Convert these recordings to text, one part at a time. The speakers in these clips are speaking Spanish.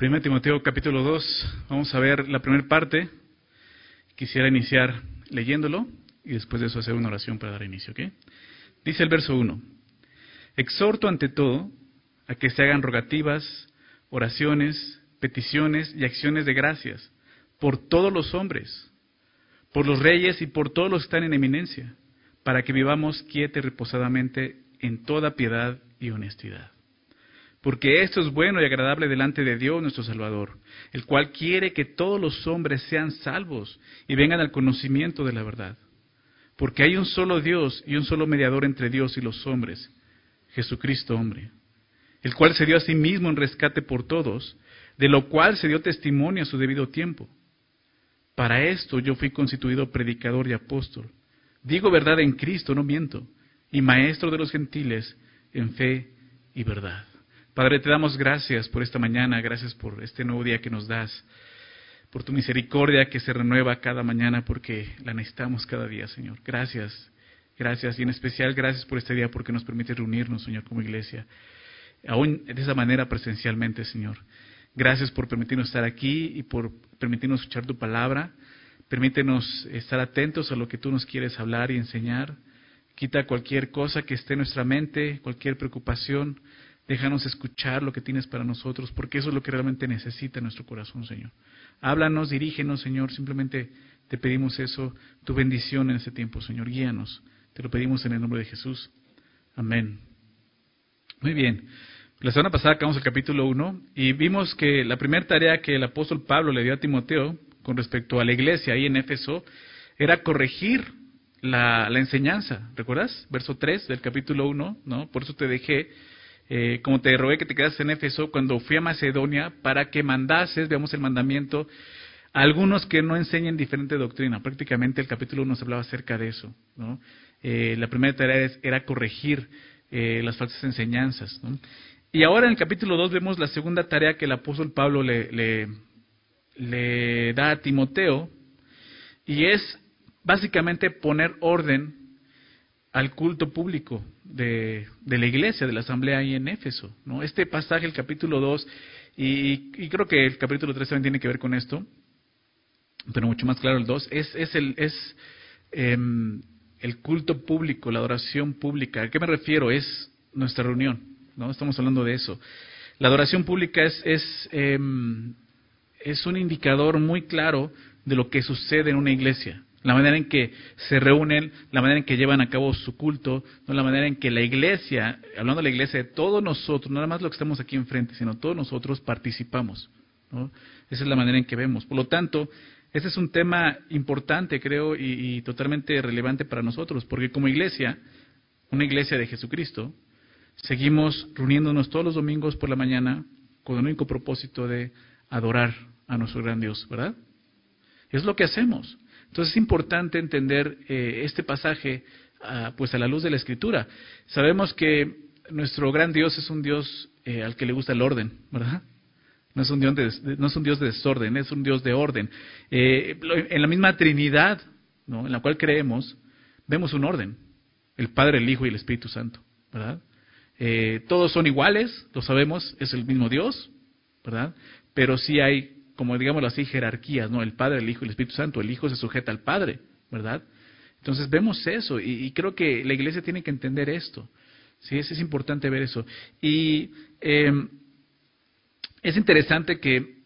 1 Timoteo capítulo 2, vamos a ver la primera parte. Quisiera iniciar leyéndolo y después de eso hacer una oración para dar inicio, ¿ok? Dice el verso 1. Exhorto ante todo a que se hagan rogativas, oraciones, peticiones y acciones de gracias por todos los hombres, por los reyes y por todos los que están en eminencia, para que vivamos quieta y reposadamente en toda piedad y honestidad porque esto es bueno y agradable delante de Dios nuestro Salvador, el cual quiere que todos los hombres sean salvos y vengan al conocimiento de la verdad. Porque hay un solo Dios y un solo mediador entre Dios y los hombres, Jesucristo hombre, el cual se dio a sí mismo en rescate por todos, de lo cual se dio testimonio a su debido tiempo. Para esto yo fui constituido predicador y apóstol. Digo verdad en Cristo, no miento, y maestro de los gentiles en fe y verdad. Padre, te damos gracias por esta mañana, gracias por este nuevo día que nos das, por tu misericordia que se renueva cada mañana porque la necesitamos cada día, Señor. Gracias, gracias y en especial gracias por este día porque nos permite reunirnos, Señor, como iglesia, aún de esa manera presencialmente, Señor. Gracias por permitirnos estar aquí y por permitirnos escuchar tu palabra. Permítenos estar atentos a lo que tú nos quieres hablar y enseñar. Quita cualquier cosa que esté en nuestra mente, cualquier preocupación Déjanos escuchar lo que tienes para nosotros, porque eso es lo que realmente necesita nuestro corazón, Señor. Háblanos, dirígenos, Señor. Simplemente te pedimos eso, tu bendición en este tiempo, Señor. Guíanos. Te lo pedimos en el nombre de Jesús. Amén. Muy bien. La semana pasada acabamos el capítulo 1 y vimos que la primera tarea que el apóstol Pablo le dio a Timoteo con respecto a la iglesia ahí en Éfeso era corregir la, la enseñanza. ¿Recuerdas? Verso 3 del capítulo 1, ¿no? Por eso te dejé eh, como te rogué que te quedases en Éfeso, cuando fui a Macedonia, para que mandases, veamos el mandamiento, a algunos que no enseñen diferente doctrina. Prácticamente el capítulo 1 se hablaba acerca de eso. Eh, la primera tarea era corregir eh, las falsas enseñanzas. ¿no? Y ahora en el capítulo 2 vemos la segunda tarea que el apóstol Pablo le da a Timoteo, y es básicamente poner orden al culto público de, la iglesia, de la asamblea ahí en Éfeso. ¿no? Este pasaje, el capítulo 2, y, creo que el capítulo 3 también tiene que ver con esto, pero mucho más claro el 2, es, es, el, es em, el culto público, la adoración pública. ¿A qué me refiero? Es nuestra reunión, ¿no? Estamos hablando de eso. La adoración pública es, es, em, es un indicador muy claro de lo que sucede en una iglesia la manera en que se reúnen, la manera en que llevan a cabo su culto, no la manera en que la iglesia, hablando de la iglesia, de todos nosotros, no nada más lo que estamos aquí enfrente, sino todos nosotros participamos. Esa es la manera en que vemos. Por lo tanto, ese es un tema importante, creo, y totalmente relevante para nosotros, porque como iglesia, una iglesia de Jesucristo, seguimos reuniéndonos todos los domingos por la mañana con el único propósito de adorar a nuestro gran Dios, ¿verdad? Es lo que hacemos. Entonces es importante entender eh, este pasaje ah, pues a la luz de la Escritura. Sabemos que nuestro gran Dios es un Dios eh, al que le gusta el orden, ¿verdad? No es un Dios de, no es un Dios de desorden, es un Dios de orden. Eh, en la misma Trinidad, ¿no? en la cual creemos, vemos un orden. El Padre, el Hijo y el Espíritu Santo, ¿verdad? todos son iguales, lo sabemos, es el mismo Dios, ¿verdad? Pero sí hay como digámoslo así, jerarquías, ¿no? El Padre, el Hijo y el Espíritu Santo. El Hijo se sujeta al Padre, ¿verdad? Entonces vemos eso y, creo que la iglesia tiene que entender esto. Sí, es, importante ver eso. Y em, es interesante que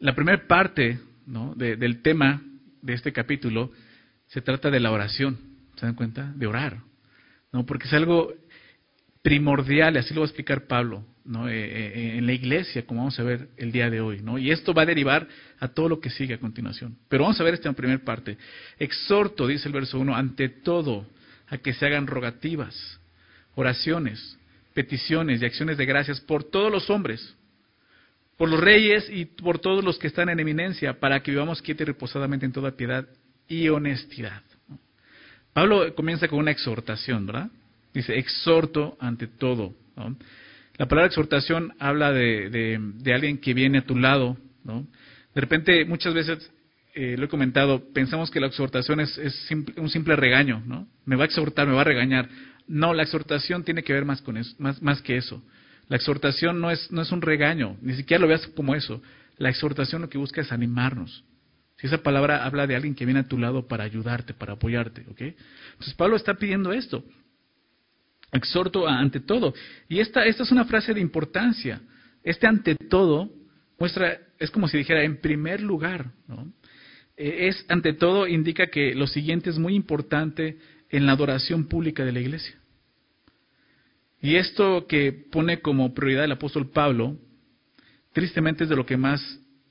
la primera parte ¿no? del tema de este capítulo se trata de la oración. ¿Se dan cuenta? De orar. ¿no? Porque es algo primordial, así lo va a explicar Pablo. ¿No? Eh, eh, en la iglesia, como vamos a ver el día de hoy. ¿no? Y esto va a derivar a todo lo que sigue a continuación. Pero vamos a ver esta primera parte. Exhorto, dice el verso 1, ante todo a que se hagan rogativas, oraciones, peticiones y acciones de gracias por todos los hombres, por los reyes y por todos los que están en eminencia, para que vivamos quieta y reposadamente en toda piedad y honestidad. Pablo comienza con una exhortación, ¿verdad? Dice, exhorto ante todo. La palabra exhortación habla de, de, alguien que viene a tu lado, ¿no? De repente, muchas veces, eh, lo he comentado, pensamos que la exhortación es, es un simple regaño, ¿no? Me va a exhortar, me va a regañar. No, la exhortación tiene que ver más con eso, más que eso. La exhortación no es, no es un regaño, ni siquiera lo veas como eso. La exhortación lo que busca es animarnos. Si esa palabra habla de alguien que viene a tu lado para ayudarte, para apoyarte, ¿ok? Entonces Pablo está pidiendo esto. Exhorto ante todo. Y esta, esta es una frase de importancia. Este ante todo muestra, es como si dijera en primer lugar, ¿no? Eh, es ante todo indica que lo siguiente es muy importante en la adoración pública de la iglesia. Y esto que pone como prioridad el apóstol Pablo, tristemente es de lo que más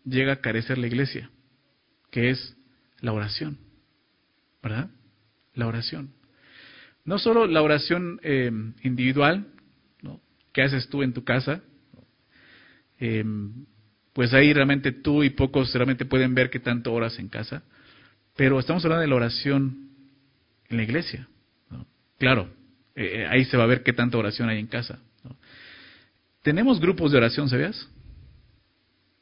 llega a carecer la iglesia, que es la oración. ¿Verdad? La oración. No solo la oración eh, individual, ¿no? que haces tú en tu casa, eh, pues ahí realmente tú y pocos realmente pueden ver qué tanto oras en casa, pero estamos hablando de la oración en la iglesia. Claro, eh, eh, ahí se va a ver qué tanta oración hay en casa. Tenemos grupos de oración, ¿sabías?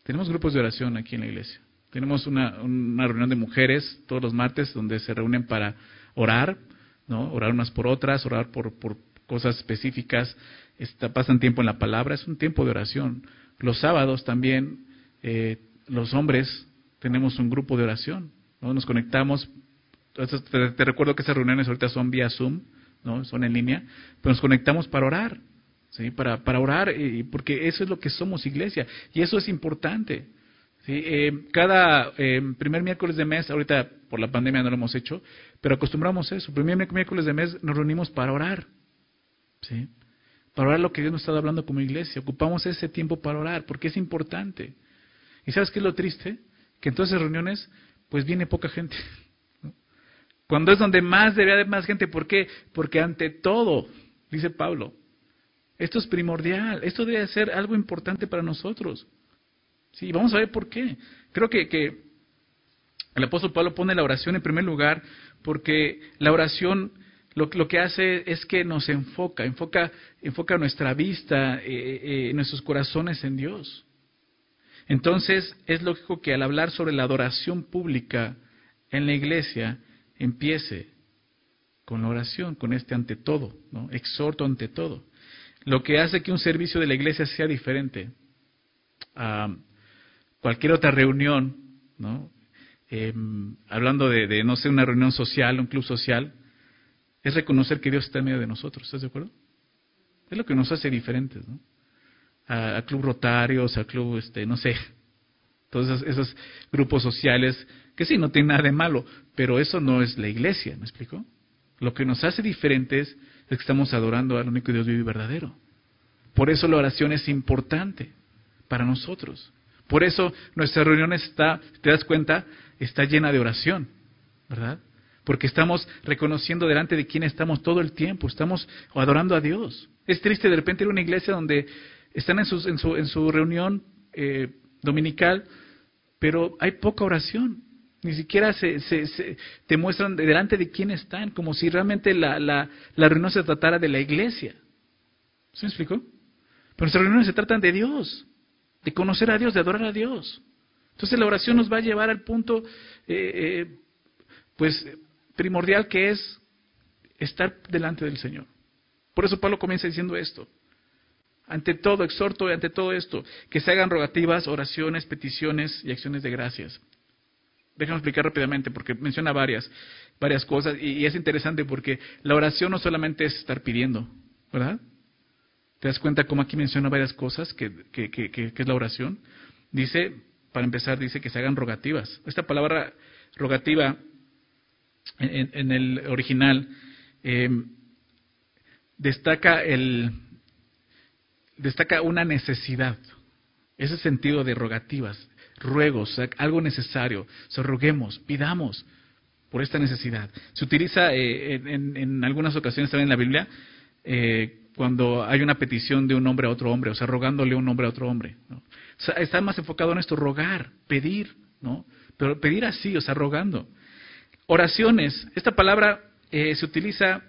Tenemos grupos de oración aquí en la iglesia. Tenemos una reunión de mujeres todos los martes donde se reúnen para orar, ¿no? Orar unas por otras, orar por, por cosas específicas, está, pasan tiempo en la palabra, es un tiempo de oración. Los sábados también, eh, los hombres tenemos un grupo de oración, ¿no? Nos conectamos, te, te, recuerdo que esas reuniones ahorita son vía Zoom, ¿no? Son en línea, pero nos conectamos para orar, ¿sí? Para, para orar, y, porque eso es lo que somos iglesia, y eso es importante. Eh, cada eh, primer miércoles de mes, ahorita por la pandemia no lo hemos hecho, pero acostumbramos eso. Primer miércoles de mes nos reunimos para orar. ¿sí? Para orar lo que Dios nos está hablando como iglesia. Ocupamos ese tiempo para orar, porque es importante. ¿Y sabes qué es lo triste? Que en todas esas reuniones, pues viene poca gente. Cuando es donde más debe haber más gente. ¿Por qué? Porque ante todo, dice Pablo, esto es primordial, esto debe ser algo importante para nosotros. Sí, vamos a ver por qué. Creo que, que el apóstol Pablo pone la oración en primer lugar porque la oración lo, lo, que hace es que nos enfoca, enfoca, enfoca nuestra vista, eh, eh, nuestros corazones en Dios. Entonces es lógico que al hablar sobre la adoración pública en la iglesia, empiece con la oración, con este ante todo, exhorto ante todo. Lo que hace que un servicio de la iglesia sea diferente a cualquier otra reunión, ¿no? Eh, hablando de, no sé, una reunión social, un club social, es reconocer que Dios está en medio de nosotros, ¿estás de acuerdo? Es lo que nos hace diferentes, ¿no? A, club rotarios, a club, este, no sé, todos esos, grupos sociales, que sí, no tienen nada de malo, pero eso no es la iglesia, ¿me explico? Lo que nos hace diferentes es que estamos adorando al único Dios vivo y verdadero. Por eso la oración es importante para nosotros. Por eso nuestra reunión está, te das cuenta, está llena de oración, ¿verdad? Porque estamos reconociendo delante de quién estamos todo el tiempo, estamos adorando a Dios. Es triste de repente ir a una iglesia donde están en, sus, en, su, en su reunión eh, dominical, pero hay poca oración. Ni siquiera se, se, se, te muestran delante de quién están, como si realmente la, la, la reunión se tratara de la iglesia. ¿Se me explicó? Pero nuestras reuniones se tratan de Dios, de conocer a Dios, de adorar a Dios. Entonces la oración nos va a llevar al punto, eh, eh, pues, primordial que es estar delante del Señor. Por eso Pablo comienza diciendo esto. Ante todo, exhorto ante todo esto, que se hagan rogativas, oraciones, peticiones y acciones de gracias. Déjame explicar rápidamente porque menciona varias, varias cosas y, y, es interesante porque la oración no solamente es estar pidiendo, ¿verdad? ¿Te das cuenta cómo aquí menciona varias cosas que, que, que, que es la oración? Dice, para empezar, dice que se hagan rogativas. Esta palabra rogativa en, el original eh, destaca el destaca una necesidad, ese sentido de rogativas, ruegos, algo necesario, o sea, roguemos, pidamos por esta necesidad. Se utiliza eh, en, en, algunas ocasiones también en la Biblia eh, cuando hay una petición de un hombre a otro hombre, o sea, rogándole un hombre a otro hombre. ¿no? Está más enfocado en esto, rogar, pedir, ¿no? Pero pedir así, o sea, rogando. Oraciones, esta palabra eh, se utiliza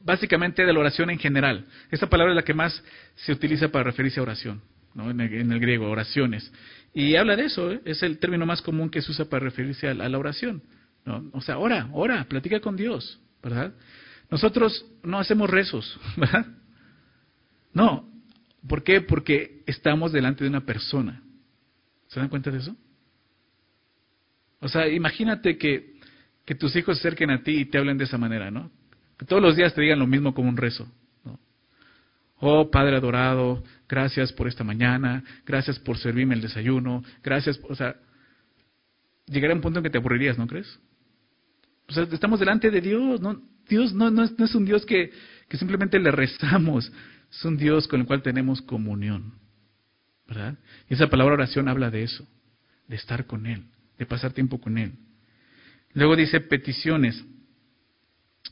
básicamente de la oración en general. Esta palabra es la que más se utiliza para referirse a oración, ¿no? en, el, en, el, griego, oraciones. Y habla de eso, ¿eh? es el término más común que se usa para referirse a, a la oración. ¿no? O sea, ora, ora, platica con Dios, ¿verdad? Nosotros no hacemos rezos, ¿verdad? No, ¿Por qué? Porque estamos delante de una persona. ¿Se dan cuenta de eso? O sea, imagínate que, que tus hijos se acerquen a ti y te hablen de esa manera, ¿no? Que todos los días te digan lo mismo como un rezo. ¿no? Oh Padre adorado, gracias por esta mañana, gracias por servirme el desayuno, gracias, o sea, llegará un punto en que te aburrirías, ¿no crees? O sea, estamos delante de Dios, ¿no? Dios no, no, es, no es un Dios que, que simplemente le rezamos, es un Dios con el cual tenemos comunión. ¿Verdad? Y esa palabra oración habla de eso, de estar con Él, de pasar tiempo con Él. Luego dice peticiones.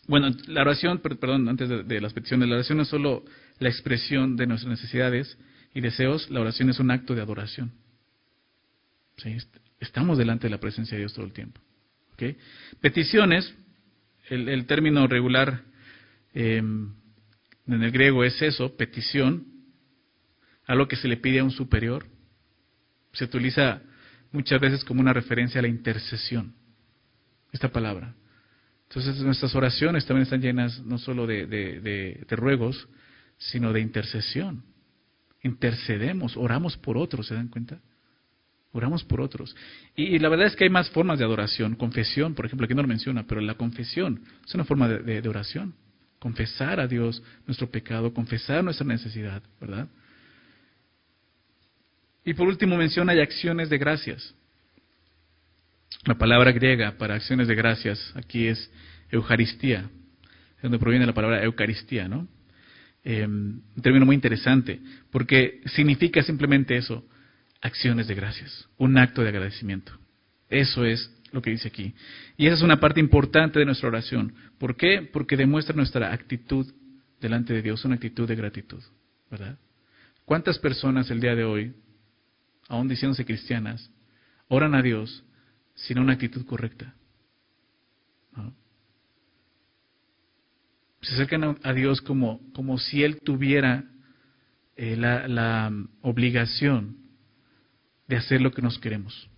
Bueno, la oración, perdón, antes de, las peticiones, la oración no es solo la expresión de nuestras necesidades y deseos, la oración es un acto de adoración. Estamos delante de la presencia de Dios todo el tiempo. Peticiones, el, término regular em, en el griego es eso, petición, algo que se le pide a un superior. Se utiliza muchas veces como una referencia a la intercesión, esta palabra. Entonces nuestras oraciones también están llenas no solo de, de, ruegos, sino de intercesión. Intercedemos, oramos por otros, ¿se dan cuenta? Oramos por otros. Y, la verdad es que hay más formas de adoración. Confesión, por ejemplo, aquí no lo menciona, pero la confesión es una forma de oración confesar a Dios nuestro pecado, confesar nuestra necesidad, ¿verdad? Y por último menciona hay acciones de gracias. La palabra griega para acciones de gracias aquí es Eucaristía, de donde proviene la palabra Eucaristía, ¿no? Em, un término muy interesante, porque significa simplemente eso, acciones de gracias, un acto de agradecimiento. Eso es lo que dice aquí. Y esa es una parte importante de nuestra oración. ¿Por qué? Porque demuestra nuestra actitud delante de Dios, una actitud de gratitud, ¿verdad? ¿Cuántas personas el día de hoy, aún diciéndose cristianas, oran a Dios sin una actitud correcta? Se acercan a Dios como, como si Él tuviera eh, la, la obligación de hacer lo que nos queremos.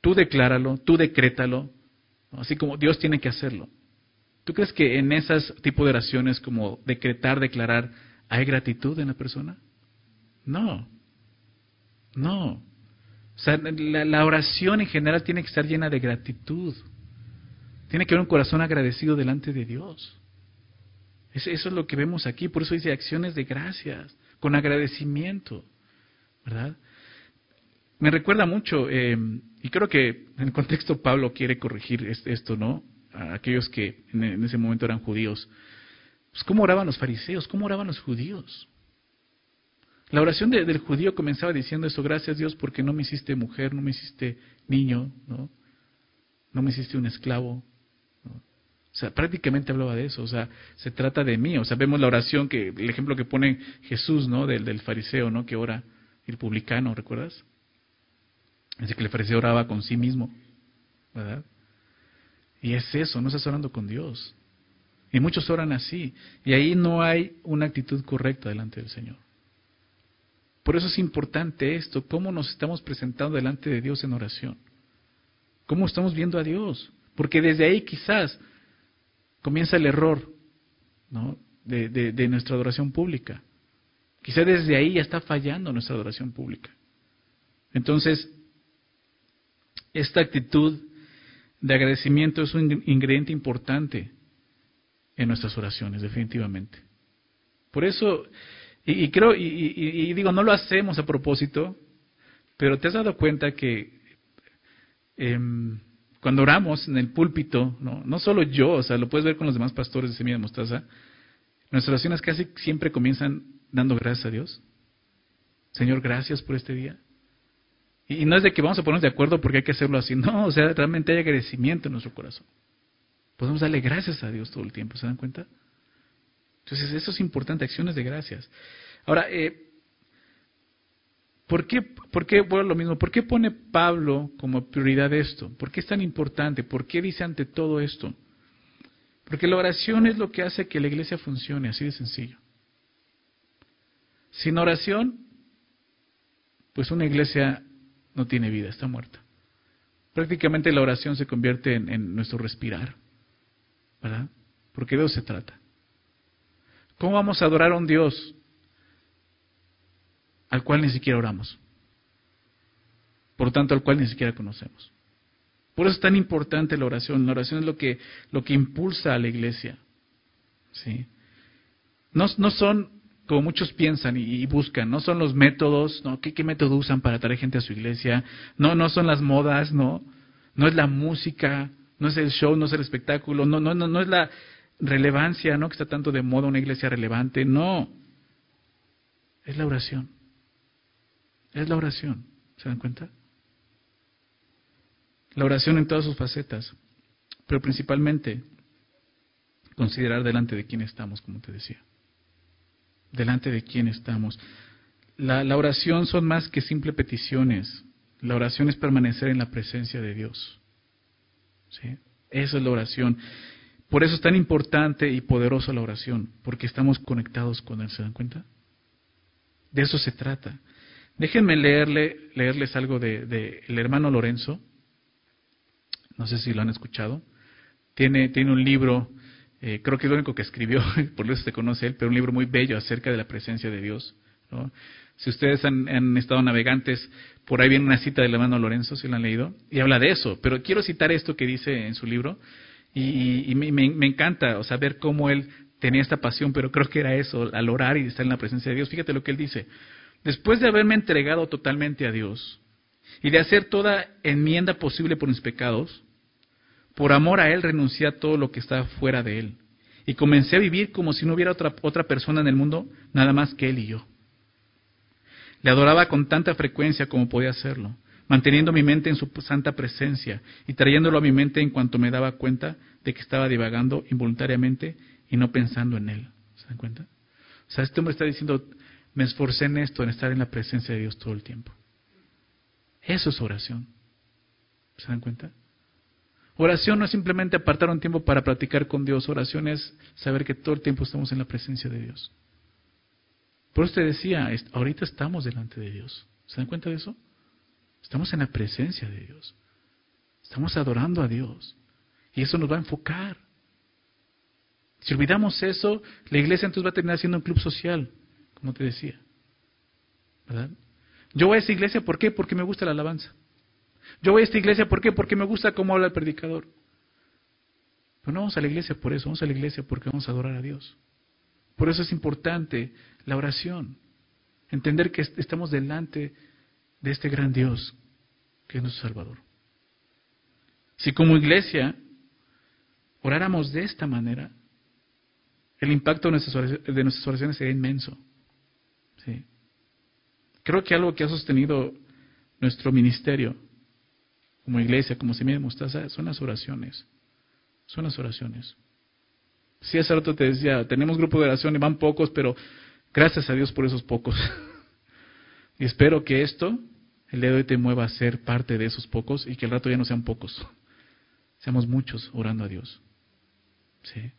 Tú decláralo, tú decrétalo, así como Dios tiene que hacerlo. ¿Tú crees que en esas tipo de oraciones como decretar, declarar, hay gratitud en la persona? No, no. O sea, la, oración en general tiene que estar llena de gratitud. Tiene que haber un corazón agradecido delante de Dios. Eso es lo que vemos aquí. Por eso dice acciones de gracias, con agradecimiento. ¿Verdad? Me recuerda mucho, eh, y creo que en el contexto Pablo quiere corregir esto, ¿no? A aquellos que en ese momento eran judíos. Pues, ¿Cómo oraban los fariseos? ¿Cómo oraban los judíos? La oración del judío comenzaba diciendo eso, gracias Dios porque no me hiciste mujer, no me hiciste niño, ¿no? No me hiciste un esclavo. O sea, prácticamente hablaba de eso, o sea, se trata de mí, o sea, vemos la oración que, el ejemplo que pone Jesús, ¿no? Del, del fariseo, ¿no? Que ora, el publicano, ¿recuerdas? Dice que el fariseo oraba con sí mismo, ¿verdad? Y es eso, no estás orando con Dios. Y muchos oran así. Y ahí no hay una actitud correcta delante del Señor. Por eso es importante esto, cómo nos estamos presentando delante de Dios en oración. Cómo estamos viendo a Dios. Porque desde ahí quizás comienza el error ¿no? de, de nuestra adoración pública. Quizás desde ahí ya está fallando nuestra adoración pública. Entonces, esta actitud de agradecimiento es un ingrediente importante en nuestras oraciones, definitivamente. Por eso, y, creo, y, digo, no lo hacemos a propósito, pero te has dado cuenta que em, cuando oramos en el púlpito, ¿no? no solo yo, o sea, lo puedes ver con los demás pastores de Semilla de Mostaza, nuestras oraciones casi siempre comienzan dando gracias a Dios. Señor, gracias por este día. Y no es de que vamos a ponernos de acuerdo porque hay que hacerlo así. No, o sea, realmente hay agradecimiento en nuestro corazón. Podemos darle gracias a Dios todo el tiempo, ¿se dan cuenta? Entonces, eso es importante, acciones de gracias. Ahora, eh, ¿por, qué, ¿por qué, bueno, lo mismo, por qué pone Pablo como prioridad esto? ¿Por qué es tan importante? ¿Por qué dice ante todo esto? Porque la oración es lo que hace que la iglesia funcione, así de sencillo. Sin oración, pues una iglesia no tiene vida, está muerta. Prácticamente la oración se convierte en, nuestro respirar, ¿verdad? Porque de eso se trata. ¿Cómo vamos a adorar a un Dios al cual ni siquiera oramos. Por tanto, al cual ni siquiera conocemos. Por eso es tan importante la oración. La oración es lo que, lo que impulsa a la iglesia. ¿Sí? No, no son, como muchos piensan y, buscan, no son los métodos, ¿no? ¿Qué, ¿Qué, método usan para traer gente a su iglesia? No, no son las modas, ¿no? No es la música, no es el show, no es el espectáculo, no, no, no, no es la relevancia, ¿no? Que está tanto de moda una iglesia relevante, no. Es la oración. Es la oración. ¿Se dan cuenta? La oración en todas sus facetas, pero principalmente considerar delante de quién estamos, como te decía. Delante de quién estamos. La, oración son más que simples peticiones. La oración es permanecer en la presencia de Dios. ¿Sí? Esa es la oración. Por eso es tan importante y poderosa la oración, porque estamos conectados con Él, ¿se dan cuenta? De eso se trata. Déjenme leerle, leerles algo de, hermano Lorenzo, no sé si lo han escuchado. Tiene, tiene un libro, eh, creo que es lo único que escribió, por eso se conoce él, pero un libro muy bello acerca de la presencia de Dios. Si ustedes han, estado navegantes, por ahí viene una cita del hermano Lorenzo, si lo han leído, y habla de eso. Pero quiero citar esto que dice en su libro, y, me, me, encanta, o sea, ver cómo él tenía esta pasión, pero creo que era eso, al orar y estar en la presencia de Dios. Fíjate lo que él dice. Después de haberme entregado totalmente a Dios y de hacer toda enmienda posible por mis pecados, por amor a Él renuncié a todo lo que estaba fuera de Él. Y comencé a vivir como si no hubiera otra, otra persona en el mundo, nada más que Él y yo. Le adoraba con tanta frecuencia como podía hacerlo, manteniendo mi mente en su santa presencia y trayéndolo a mi mente en cuanto me daba cuenta de que estaba divagando involuntariamente y no pensando en Él. ¿Se dan cuenta? O sea, este hombre está diciendo, me esforcé en esto, en estar en la presencia de Dios todo el tiempo. Eso es oración. ¿Se dan cuenta? Oración no es simplemente apartar un tiempo para platicar con Dios. Oración es saber que todo el tiempo estamos en la presencia de Dios. Por eso te decía, ahorita estamos delante de Dios. ¿Se dan cuenta de eso? Estamos en la presencia de Dios. Estamos adorando a Dios. Y eso nos va a enfocar. Si olvidamos eso, la iglesia entonces va a terminar siendo un club social, como te decía. ¿Verdad? Yo voy a esa iglesia, ¿por qué? Porque me gusta la alabanza. Yo voy a esta iglesia, ¿por qué? Porque me gusta cómo habla el predicador. Pero no vamos a la iglesia por eso, vamos a la iglesia porque vamos a adorar a Dios. Por eso es importante la oración. Entender que estamos delante de este gran Dios, que es nuestro Salvador. Si como iglesia oráramos de esta manera, el impacto de nuestras oraciones, sería inmenso. Creo que algo que ha sostenido nuestro ministerio como iglesia, como semilla de mostaza, son las oraciones. Son las oraciones. Si hace rato te decía, tenemos grupo de oración y van pocos, pero gracias a Dios por esos pocos. y espero que esto, el día de hoy, te mueva a ser parte de esos pocos y que el rato ya no sean pocos. Seamos muchos orando a Dios. ¿Sí?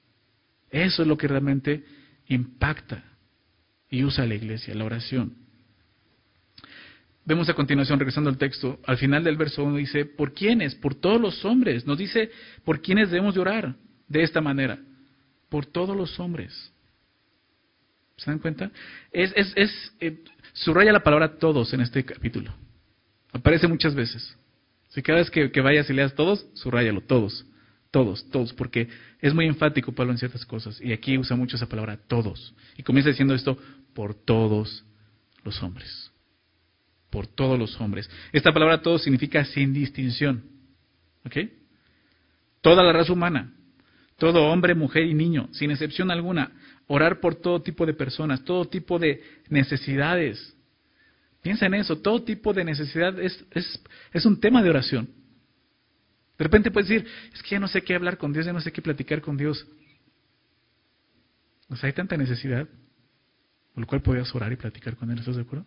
Eso es lo que realmente impacta y usa la iglesia, la oración. Vemos a continuación, regresando al texto, al final del verso 1 dice, ¿por quiénes? Por todos los hombres. Nos dice, ¿por quiénes debemos llorar de esta manera? Por todos los hombres. ¿Se dan cuenta? Es, es, es eh, subraya la palabra todos en este capítulo. Aparece muchas veces. Si cada vez que, que, vayas y leas todos, subrayalo, todos, todos, todos, porque es muy enfático Pablo en ciertas cosas. Y aquí usa mucho esa palabra, todos. Y comienza diciendo esto, por todos los hombres por todos los hombres. Esta palabra todo significa sin distinción. ¿Ok? Toda la raza humana, todo hombre, mujer y niño, sin excepción alguna, orar por todo tipo de personas, todo tipo de necesidades. Piensa en eso, todo tipo de necesidad es, es, es un tema de oración. De repente puedes decir, es que ya no sé qué hablar con Dios, ya no sé qué platicar con Dios. O sea, hay tanta necesidad, por lo cual podías orar y platicar con Él, ¿estás de acuerdo?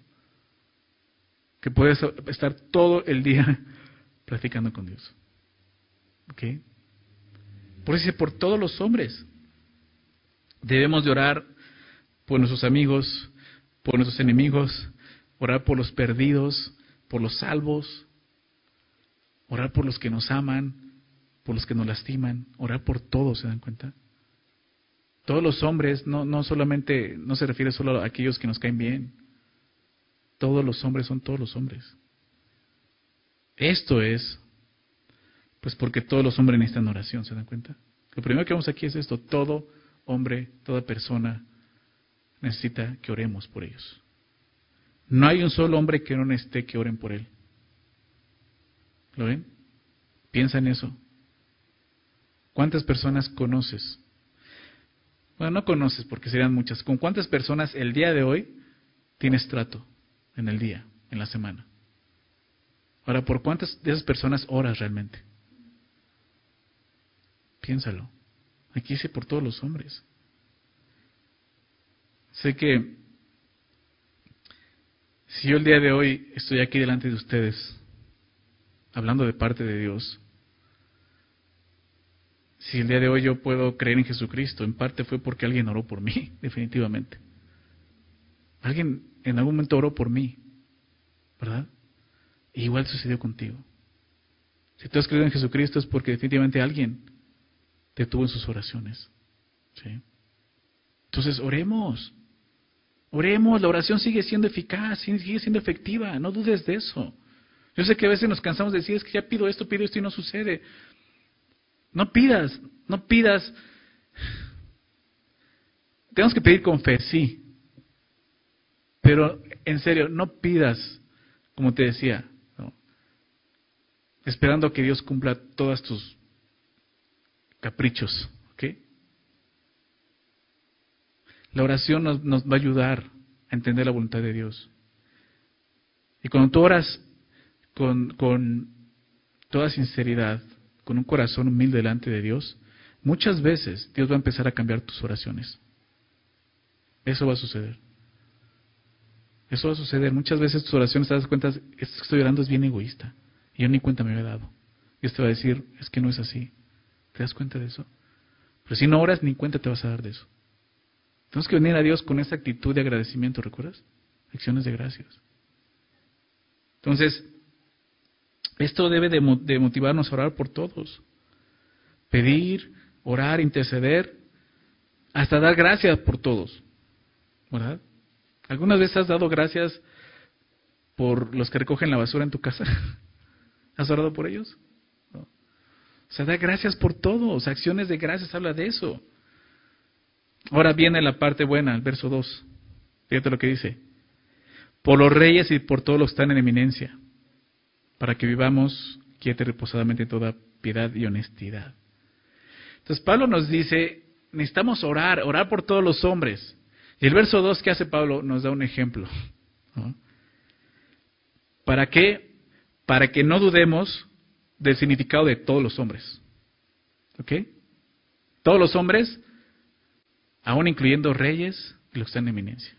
Que puedes estar todo el día platicando con Dios. ¿Ok? Por eso dice, por todos los hombres. Debemos de orar por nuestros amigos, por nuestros enemigos, orar por los perdidos, por los salvos, orar por los que nos aman, por los que nos lastiman, orar por todos, ¿se dan cuenta? Todos los hombres, no, no solamente, no se refiere solo a aquellos que nos caen bien, Todos los hombres son todos los hombres. Esto es, pues porque todos los hombres necesitan oración, ¿se dan cuenta? Lo primero que vemos aquí es esto, todo hombre, toda persona necesita que oremos por ellos. No hay un solo hombre que no necesite que oren por él. ¿Lo ven? Piensa en eso. ¿Cuántas personas conoces? Bueno, no conoces porque serían muchas. ¿Con cuántas personas el día de hoy tienes trato en el día, en la semana? Ahora, ¿por cuántas de esas personas oras realmente? Piénsalo. Aquí dice por todos los hombres. Sé que si yo el día de hoy estoy aquí delante de ustedes, hablando de parte de Dios, si el día de hoy yo puedo creer en Jesucristo, en parte fue porque alguien oró por mí, definitivamente. Alguien en algún momento oró por mí, ¿verdad? igual sucedió contigo. Si tú has creído en Jesucristo es porque definitivamente alguien te tuvo en sus oraciones. ¿sí? Entonces, oremos. Oremos, la oración sigue siendo eficaz, sigue siendo efectiva, no dudes de eso. Yo sé que a veces nos cansamos de decir, es que ya pido esto, pido esto y no sucede. No pidas, no pidas. Tenemos que pedir con fe, sí. Pero en serio, no pidas, como te decía, esperando que Dios cumpla todos tus caprichos. La oración nos, nos va a ayudar a entender la voluntad de Dios. Y cuando tú oras con, con toda sinceridad, con un corazón humilde delante de Dios, muchas veces Dios va a empezar a cambiar tus oraciones. Eso va a suceder. Eso va a suceder. Muchas veces tus oraciones te das cuenta, esto que estoy orando es bien egoísta. Y yo ni cuenta me había dado. Dios te va a decir, es que no es así. ¿Te das cuenta de eso? Pero si no oras, ni cuenta te vas a dar de eso. Tenemos que venir a Dios con esa actitud de agradecimiento, ¿recuerdas? Acciones de gracias. Entonces, esto debe de, motivarnos a orar por todos. Pedir, orar, interceder, hasta dar gracias por todos. ¿Verdad? ¿Algunas veces has dado gracias por los que recogen la basura en tu casa? ¿Has orado por ellos? O sea, da gracias por todo. O sea, acciones de gracias habla de eso. Ahora viene la parte buena, el verso 2. Fíjate lo que dice. Por los reyes y por todos los que están en eminencia, para que vivamos quieta y reposadamente en toda piedad y honestidad. Entonces Pablo nos dice, necesitamos orar, orar por todos los hombres. El verso 2 que hace Pablo nos da un ejemplo. ¿Para qué? para que no dudemos del significado de todos los hombres. ¿Ok? Todos los hombres, aún incluyendo reyes y los que están en eminencia.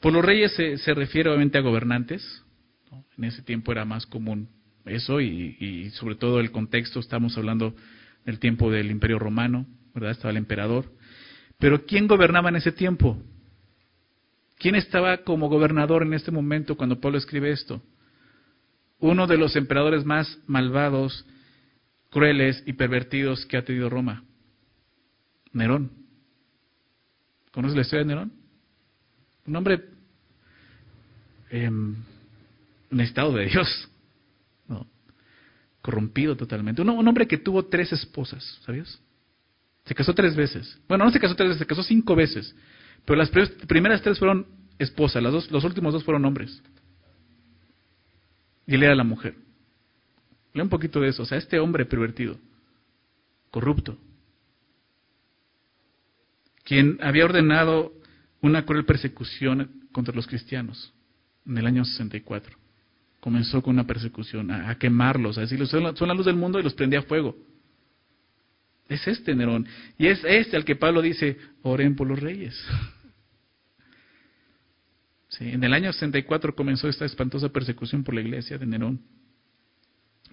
Por los reyes se, refiere obviamente a gobernantes. En ese tiempo era más común eso y, sobre todo el contexto, estamos hablando del tiempo del imperio romano, ¿verdad? Estaba el emperador. Pero ¿quién gobernaba en ese tiempo? ¿Quién estaba como gobernador en este momento cuando Pablo escribe esto? uno de los emperadores más malvados, crueles y pervertidos que ha tenido Roma, Nerón. ¿Conoces la historia de Nerón? Un hombre eh, un estado de Dios, corrompido totalmente. Un, un, hombre que tuvo tres esposas, ¿sabías? Se casó tres veces. Bueno, no se casó tres veces, se casó cinco veces. Pero las primeras tres fueron esposas, las dos, los últimos dos fueron hombres. Y él era la mujer. Lea un poquito de eso. O sea, este hombre pervertido, corrupto, quien había ordenado una cruel persecución contra los cristianos en el año 64. Comenzó con una persecución, a, quemarlos, a decirles, son la, son la luz del mundo y los prendía a fuego. Es este Nerón. Y es este al que Pablo dice, oren por los reyes. en el año 64 comenzó esta espantosa persecución por la iglesia de Nerón.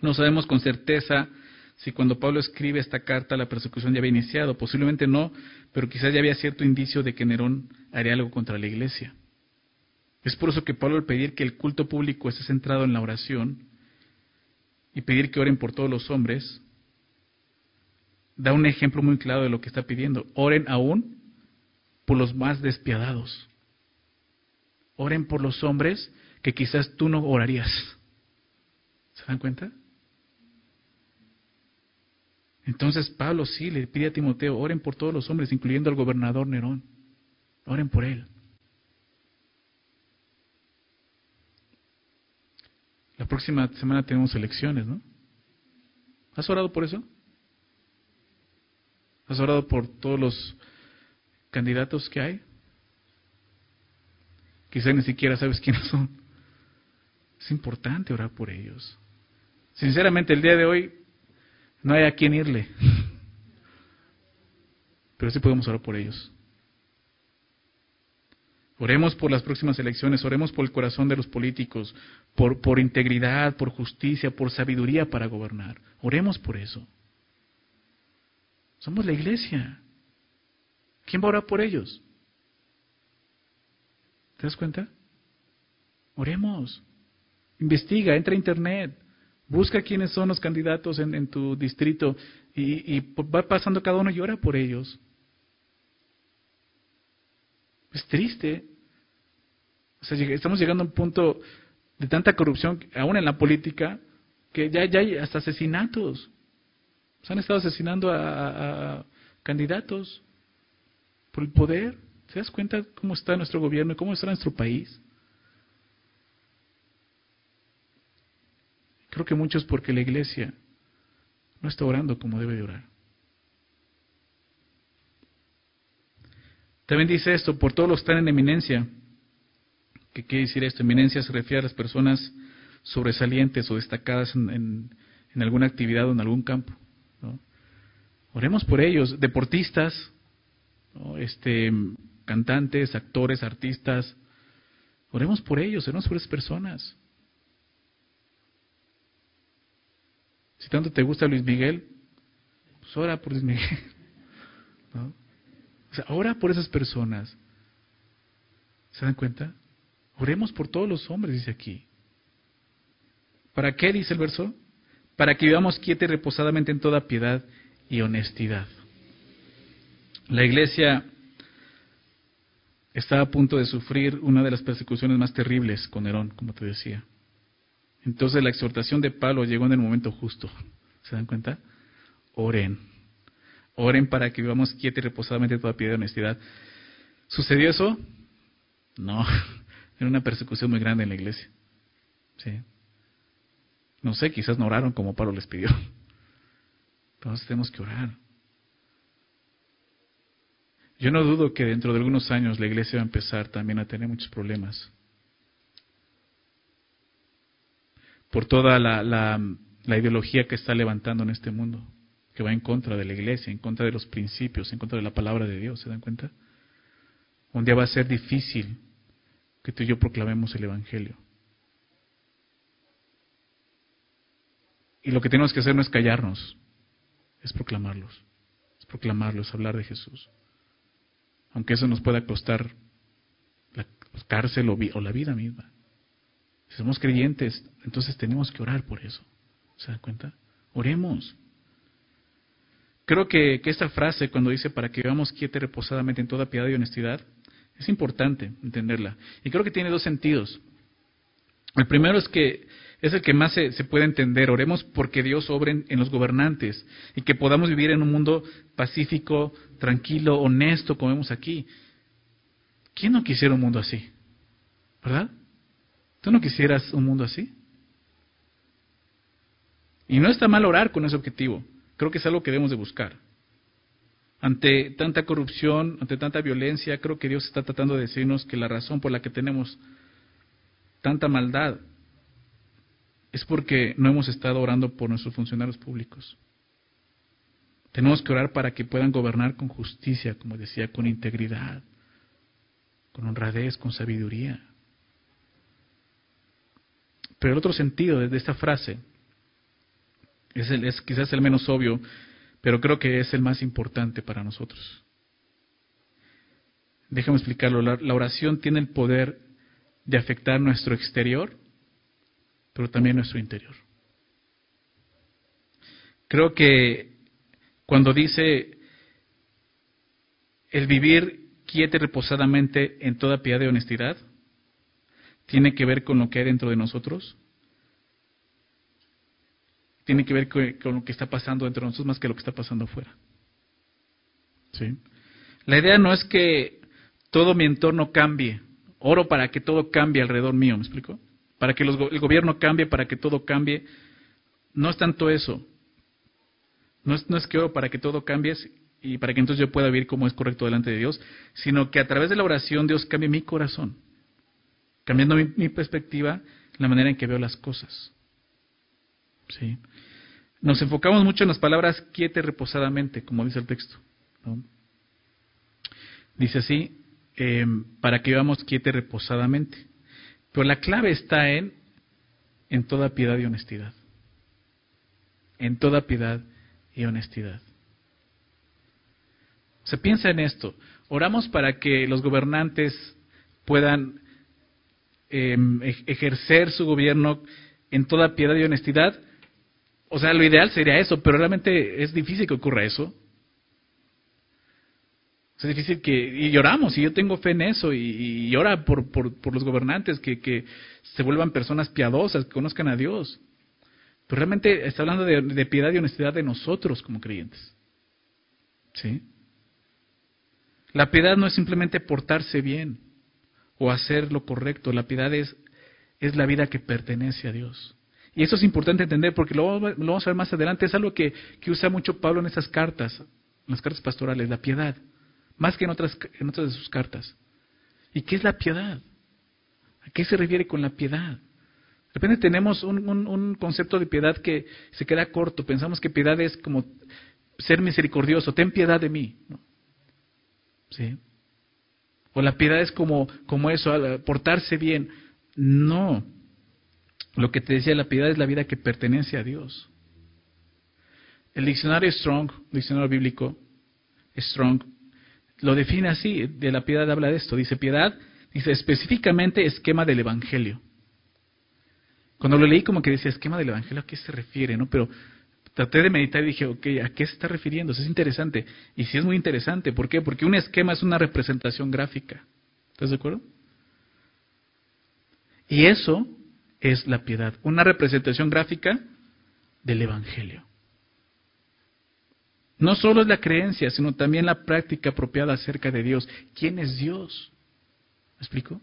No sabemos con certeza si cuando Pablo escribe esta carta la persecución ya había iniciado, posiblemente no, pero quizás ya había cierto indicio de que Nerón haría algo contra la iglesia. Es por eso que Pablo al pedir que el culto público esté centrado en la oración y pedir que oren por todos los hombres, da un ejemplo muy claro de lo que está pidiendo. Oren aún por los más despiadados. Oren por los hombres que quizás tú no orarías. ¿Se dan cuenta? Entonces Pablo sí le pide a Timoteo, oren por todos los hombres, incluyendo al gobernador Nerón. Oren por él. La próxima semana tenemos elecciones, ¿no? ¿Has orado por eso? ¿Has orado por todos los candidatos que hay? Quizá ni siquiera sabes quiénes son. Es importante orar por ellos. Sinceramente, el día de hoy no hay a quién irle. Pero sí podemos orar por ellos. Oremos por las próximas elecciones, oremos por el corazón de los políticos, por, por integridad, por justicia, por sabiduría para gobernar. Oremos por eso. Somos la iglesia. ¿Quién va a orar por ellos? ¿Te das cuenta? Oremos. Investiga, entra a internet, busca quiénes son los candidatos en, tu distrito y, va pasando cada uno y ora por ellos. Es triste. O sea, estamos llegando a un punto de tanta corrupción, aún en la política, que ya, ya hay hasta asesinatos. Se han estado asesinando a, candidatos por el poder. ¿Se das cuenta cómo está nuestro gobierno y cómo está nuestro país? Creo que muchos porque la iglesia no está orando como debe de orar. También dice esto, por todos los que están en eminencia. ¿Qué quiere decir esto? Eminencia se refiere a las personas sobresalientes o destacadas en, alguna actividad o en algún campo. Oremos por ellos, deportistas, este, cantantes, actores, artistas. Oremos por ellos, oremos por esas personas. Si tanto te gusta Luis Miguel, pues ora por Luis Miguel. O sea, ora por esas personas. ¿Se dan cuenta? Oremos por todos los hombres, dice aquí. ¿Para qué dice el verso? Para que vivamos quieta y reposadamente en toda piedad y honestidad. La iglesia estaba a punto de sufrir una de las persecuciones más terribles con Nerón, como te decía. Entonces la exhortación de Pablo llegó en el momento justo. ¿Se dan cuenta? Oren. Oren para que vivamos quieta y reposadamente en toda piedad y honestidad. ¿Sucedió eso? No. Era una persecución muy grande en la iglesia. Sí. No sé, quizás no oraron como Pablo les pidió. Entonces tenemos que orar. Yo no dudo que dentro de algunos años la iglesia va a empezar también a tener muchos problemas. Por toda la, la, la ideología que está levantando en este mundo, que va en contra de la iglesia, en contra de los principios, en contra de la palabra de Dios, ¿se dan cuenta? Un día va a ser difícil que tú y yo proclamemos el Evangelio. Y lo que tenemos que hacer no es callarnos, es proclamarlos, es proclamarlos, hablar de Jesús. Aunque eso nos pueda costar la cárcel o, la vida misma. Si somos creyentes, entonces tenemos que orar por eso. ¿Se dan cuenta? Oremos. Creo que, que esta frase, cuando dice para que vivamos quieta y reposadamente en toda piedad y honestidad, es importante entenderla. Y creo que tiene dos sentidos. El primero es que es el que más se, puede entender. Oremos porque Dios obre en, los gobernantes y que podamos vivir en un mundo pacífico, tranquilo, honesto, como vemos aquí. ¿Quién no quisiera un mundo así? ¿Verdad? ¿Tú no quisieras un mundo así? Y no está mal orar con ese objetivo. Creo que es algo que debemos de buscar. Ante tanta corrupción, ante tanta violencia, creo que Dios está tratando de decirnos que la razón por la que tenemos tanta maldad es porque no hemos estado orando por nuestros funcionarios públicos. Tenemos que orar para que puedan gobernar con justicia, como decía, con integridad, con honradez, con sabiduría. Pero el otro sentido de esta frase es, es quizás el menos obvio, pero creo que es el más importante para nosotros. Déjame explicarlo. la oración tiene el poder de afectar nuestro exterior pero también nuestro interior. Creo que cuando dice el vivir quiete reposadamente en toda piedad y honestidad, tiene que ver con lo que hay dentro de nosotros. Tiene que ver con lo que está pasando dentro de nosotros más que lo que está pasando afuera. ¿Sí? La idea no es que todo mi entorno cambie. Oro para que todo cambie alrededor mío, ¿me explico? Para que el gobierno cambie, para que todo cambie. No es tanto eso. No es, que oro para que todo cambie y para que entonces yo pueda vivir como es correcto delante de Dios, sino que a través de la oración Dios cambie mi corazón, cambiando mi, perspectiva, la manera en que veo las cosas. ¿Sí? Nos enfocamos mucho en las palabras quiete reposadamente, como dice el texto. Dice así, em, para que vivamos quiete reposadamente. Pero la clave está en, en toda piedad y honestidad. En toda piedad y honestidad. Se piensa en esto. Oramos para que los gobernantes puedan em, ejercer su gobierno en toda piedad y honestidad. O sea, lo ideal sería eso, pero realmente es difícil que ocurra eso. Es difícil que, y lloramos, y yo tengo fe en eso, y, llora por, por, los gobernantes, que, que, se vuelvan personas piadosas, que conozcan a Dios. Pero realmente está hablando de, piedad y honestidad de nosotros como creyentes. ¿Sí? La piedad no es simplemente portarse bien o hacer lo correcto, la piedad es, es la vida que pertenece a Dios. Y eso es importante entender porque lo, vamos a ver más adelante, es algo que, que, usa mucho Pablo en esas cartas, en las cartas pastorales, la piedad, más que en otras, en otras de sus cartas. ¿Y qué es la piedad? ¿A qué se refiere con la piedad? De repente tenemos un, un, concepto de piedad que se queda corto, pensamos que piedad es como ser misericordioso, ten piedad de mí. ¿Sí? O la piedad es como, como eso, portarse bien. No. Lo que te decía, la piedad es la vida que pertenece a Dios. El diccionario Strong, diccionario bíblico Strong, lo define así, de la piedad habla de esto. Dice piedad, dice específicamente esquema del Evangelio. Cuando lo leí como que decía esquema del Evangelio, ¿a qué se refiere? ¿no? Pero traté de meditar y dije, ok, ¿a qué se está refiriendo? es interesante. Y sí es muy interesante. ¿Por qué? Porque un esquema es una representación gráfica. ¿Estás de acuerdo? Y eso es la piedad, una representación gráfica del Evangelio. No solo es la creencia, sino también la práctica apropiada acerca de Dios. ¿Quién es Dios? ¿Me explico?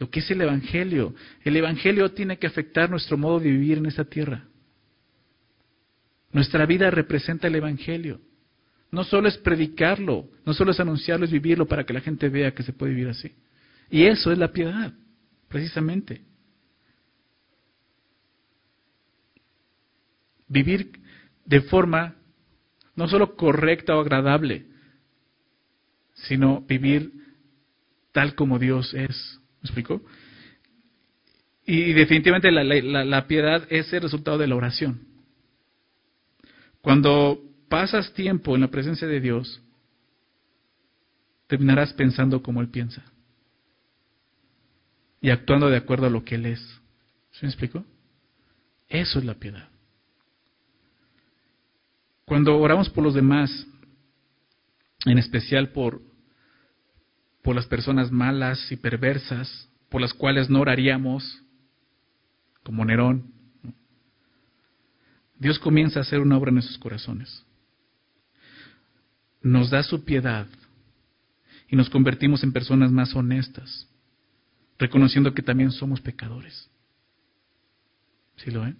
Lo que es el Evangelio. El Evangelio tiene que afectar nuestro modo de vivir en esta tierra. Nuestra vida representa el Evangelio. No solo es predicarlo, no solo es anunciarlo, es vivirlo para que la gente vea que se puede vivir así. Y eso es la piedad, precisamente. Vivir de forma no solo correcta o agradable, sino vivir tal como Dios es. ¿Me explico? Y definitivamente la, la piedad es el resultado de la oración. Cuando pasas tiempo en la presencia de Dios, terminarás pensando como Él piensa y actuando de acuerdo a lo que Él es. ¿Se me explico? Eso es la piedad. Cuando oramos por los demás, en especial por, por las personas malas y perversas, por las cuales no oraríamos, como Nerón, Dios comienza a hacer una obra en nuestros corazones. Nos da su piedad y nos convertimos en personas más honestas, reconociendo que también somos pecadores. ¿Sí lo ven?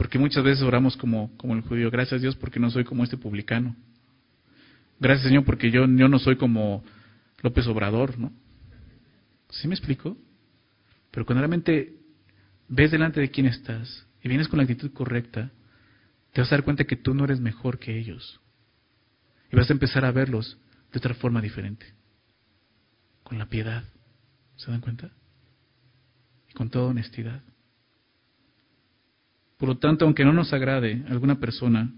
Porque muchas veces oramos como, como el judío, gracias Dios porque no soy como este publicano. Gracias Señor porque yo, yo no soy como López Obrador, ¿no? ¿Sí me explico? Pero cuando realmente ves delante de quién estás y vienes con la actitud correcta, te vas a dar cuenta que tú no eres mejor que ellos. Y vas a empezar a verlos de otra forma diferente. Con la piedad. ¿Se dan cuenta? Y con toda honestidad. Por lo tanto, aunque no nos agrade alguna persona,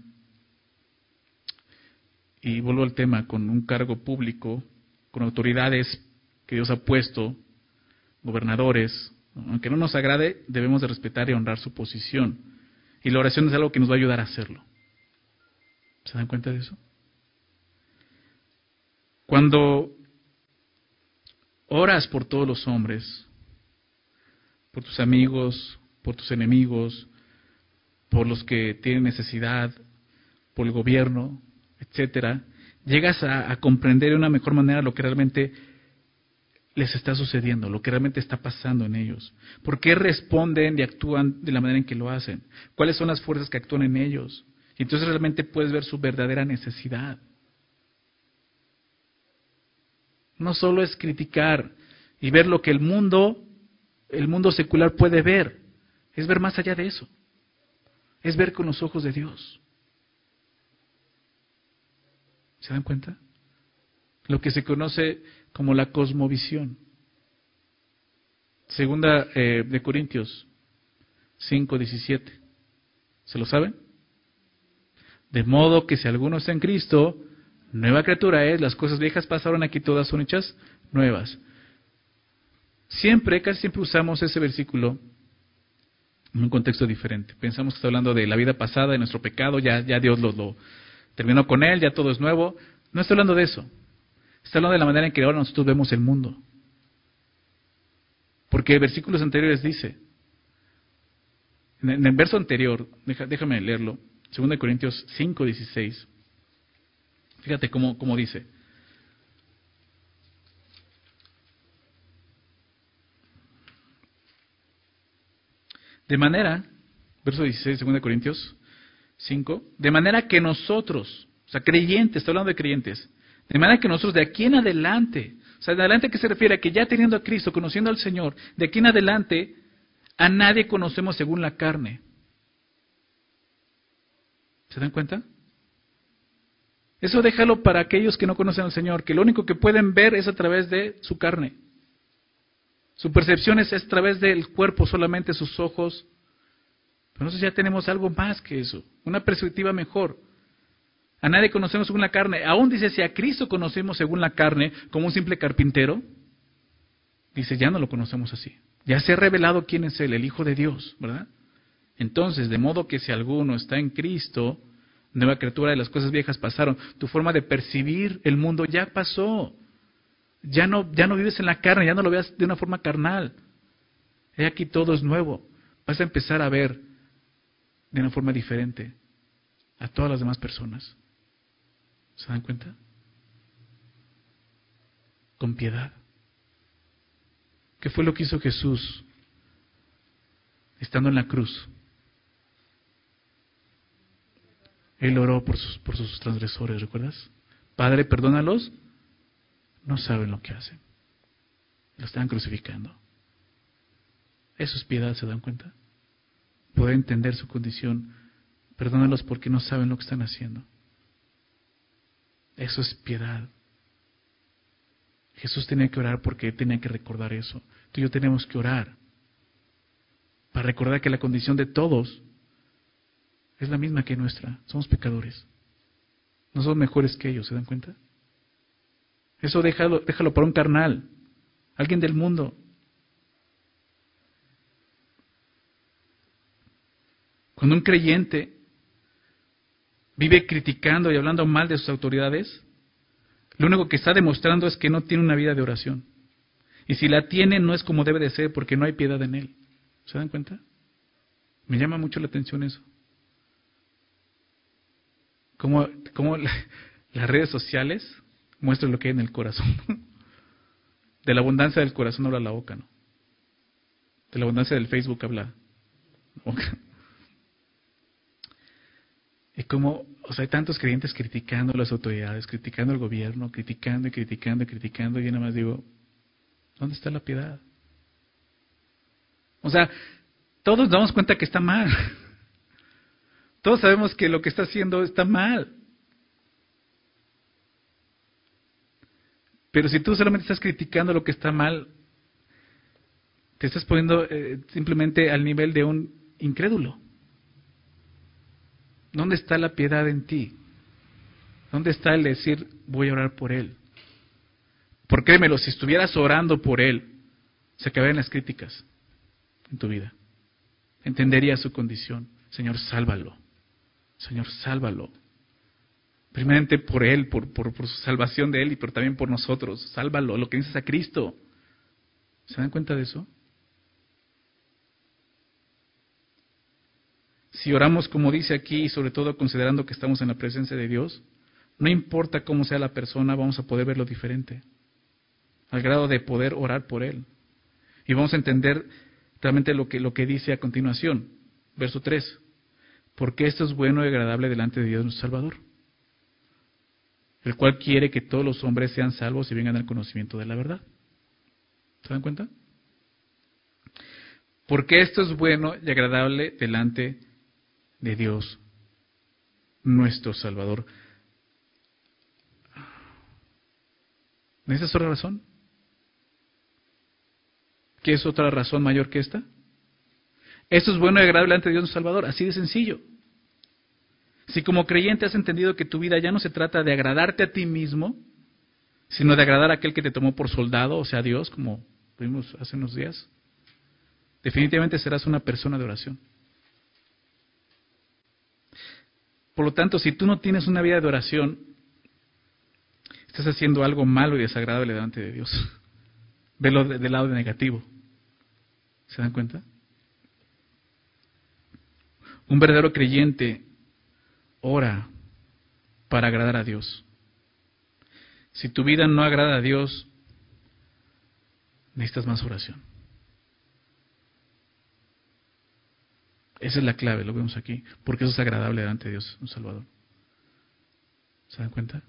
y vuelvo al tema, con un cargo público, con autoridades que Dios ha puesto, gobernadores, aunque no nos agrade, debemos de respetar y honrar su posición. Y la oración es algo que nos va a ayudar a hacerlo. ¿Se dan cuenta de eso? Cuando oras por todos los hombres, por tus amigos, por tus enemigos, por los que tienen necesidad, por el gobierno, etcétera, llegas a, comprender de una mejor manera lo que realmente les está sucediendo, lo que realmente está pasando en ellos. ¿Por qué responden y actúan de la manera en que lo hacen? ¿Cuáles son las fuerzas que actúan en ellos? Y entonces realmente puedes ver su verdadera necesidad. No solo es criticar y ver lo que el mundo, el mundo secular puede ver, es ver más allá de eso. Es ver con los ojos de Dios. ¿Se dan cuenta? Lo que se conoce como la cosmovisión. Segunda eh, de Corintios 5, 17. ¿Se lo saben? De modo que si alguno está en Cristo, nueva criatura es, las cosas viejas pasaron aquí, todas son hechas nuevas. Siempre, casi siempre usamos ese versículo en un contexto diferente. Pensamos que está hablando de la vida pasada, de nuestro pecado, ya, ya Dios lo, lo terminó con él, ya todo es nuevo. No está hablando de eso. Está hablando de la manera en que ahora nosotros vemos el mundo. Porque versículos anteriores dice, en el verso anterior, déjame leerlo, 2 Corintios 5, 16. Fíjate cómo, cómo dice. De manera, verso 16, 2 Corintios 5, de manera que nosotros, o sea, creyentes, está hablando de creyentes, de manera que nosotros de aquí en adelante, o sea, de adelante que se refiere a que ya teniendo a Cristo, conociendo al Señor, de aquí en adelante, a nadie conocemos según la carne. ¿Se dan cuenta? Eso déjalo para aquellos que no conocen al Señor, que lo único que pueden ver es a través de su carne. Su percepción es a través del cuerpo solamente, sus ojos. Pero nosotros ya tenemos algo más que eso, una perspectiva mejor. A nadie conocemos según la carne. Aún dice, si a Cristo conocemos según la carne como un simple carpintero, dice, ya no lo conocemos así. Ya se ha revelado quién es Él, el Hijo de Dios, ¿verdad? Entonces, de modo que si alguno está en Cristo, nueva criatura de las cosas viejas pasaron, tu forma de percibir el mundo ya pasó. Ya no, ya no vives en la carne, ya no lo veas de una forma carnal. He aquí todo es nuevo. Vas a empezar a ver de una forma diferente a todas las demás personas. ¿Se dan cuenta? Con piedad. ¿Qué fue lo que hizo Jesús estando en la cruz? Él oró por sus, por sus transgresores, ¿recuerdas? Padre, perdónalos, no saben lo que hacen. Lo están crucificando. Eso es piedad, ¿se dan cuenta? Poder entender su condición. Perdónalos porque no saben lo que están haciendo. Eso es piedad. Jesús tenía que orar porque tenía que recordar eso. Tú y yo tenemos que orar para recordar que la condición de todos es la misma que nuestra. Somos pecadores. No somos mejores que ellos, ¿se dan cuenta? Eso déjalo, déjalo para un carnal, alguien del mundo. Cuando un creyente vive criticando y hablando mal de sus autoridades, lo único que está demostrando es que no tiene una vida de oración. Y si la tiene, no es como debe de ser, porque no hay piedad en él. ¿Se dan cuenta? Me llama mucho la atención eso. Como, como las redes sociales muestran lo que hay en el corazón. De la abundancia del corazón habla la boca, ¿no? De la abundancia del Facebook habla la boca. Y como, o sea, hay tantos creyentes criticando las autoridades, criticando al gobierno, criticando y criticando y criticando, y yo nada más digo, ¿dónde está la piedad? O sea, todos damos cuenta que está mal. Todos sabemos que lo que está haciendo está mal. Pero si tú solamente estás criticando lo que está mal, te estás poniendo eh, simplemente al nivel de un incrédulo. ¿Dónde está la piedad en ti? ¿Dónde está el decir, voy a orar por él? Porque créemelo, si estuvieras orando por él, se acabarían las críticas en tu vida. Entenderías su condición. Señor, sálvalo. Señor, sálvalo. Primeramente por él, por, por, por, su salvación de él y pero también por nosotros. Sálvalo, lo que dices a Cristo. ¿Se dan cuenta de eso? Si oramos como dice aquí, y sobre todo considerando que estamos en la presencia de Dios, no importa cómo sea la persona, vamos a poder verlo diferente, al grado de poder orar por él. Y vamos a entender realmente lo que, lo que dice a continuación, verso 3, porque esto es bueno y agradable delante de Dios nuestro Salvador, el cual quiere que todos los hombres sean salvos y vengan al conocimiento de la verdad. ¿Se dan cuenta? Porque esto es bueno y agradable delante de Dios, nuestro Salvador. ¿Esa es otra razón? ¿Qué es otra razón mayor que esta? Esto es bueno y agradable ante Dios nuestro Salvador, así de sencillo. Si como creyente has entendido que tu vida ya no se trata de agradarte a ti mismo, sino de agradar a aquel que te tomó por soldado, o sea, Dios, como vimos hace unos días, definitivamente serás una persona de oración. Por lo tanto, si tú no tienes una vida de oración, estás haciendo algo malo y desagradable delante de Dios. Velo del lado negativo. ¿Se dan cuenta? Un verdadero creyente ora para agradar a Dios. Si tu vida no agrada a Dios, necesitas más oración. Esa es la clave, lo vemos aquí, porque eso es agradable delante de Dios, un Salvador. ¿Se dan cuenta?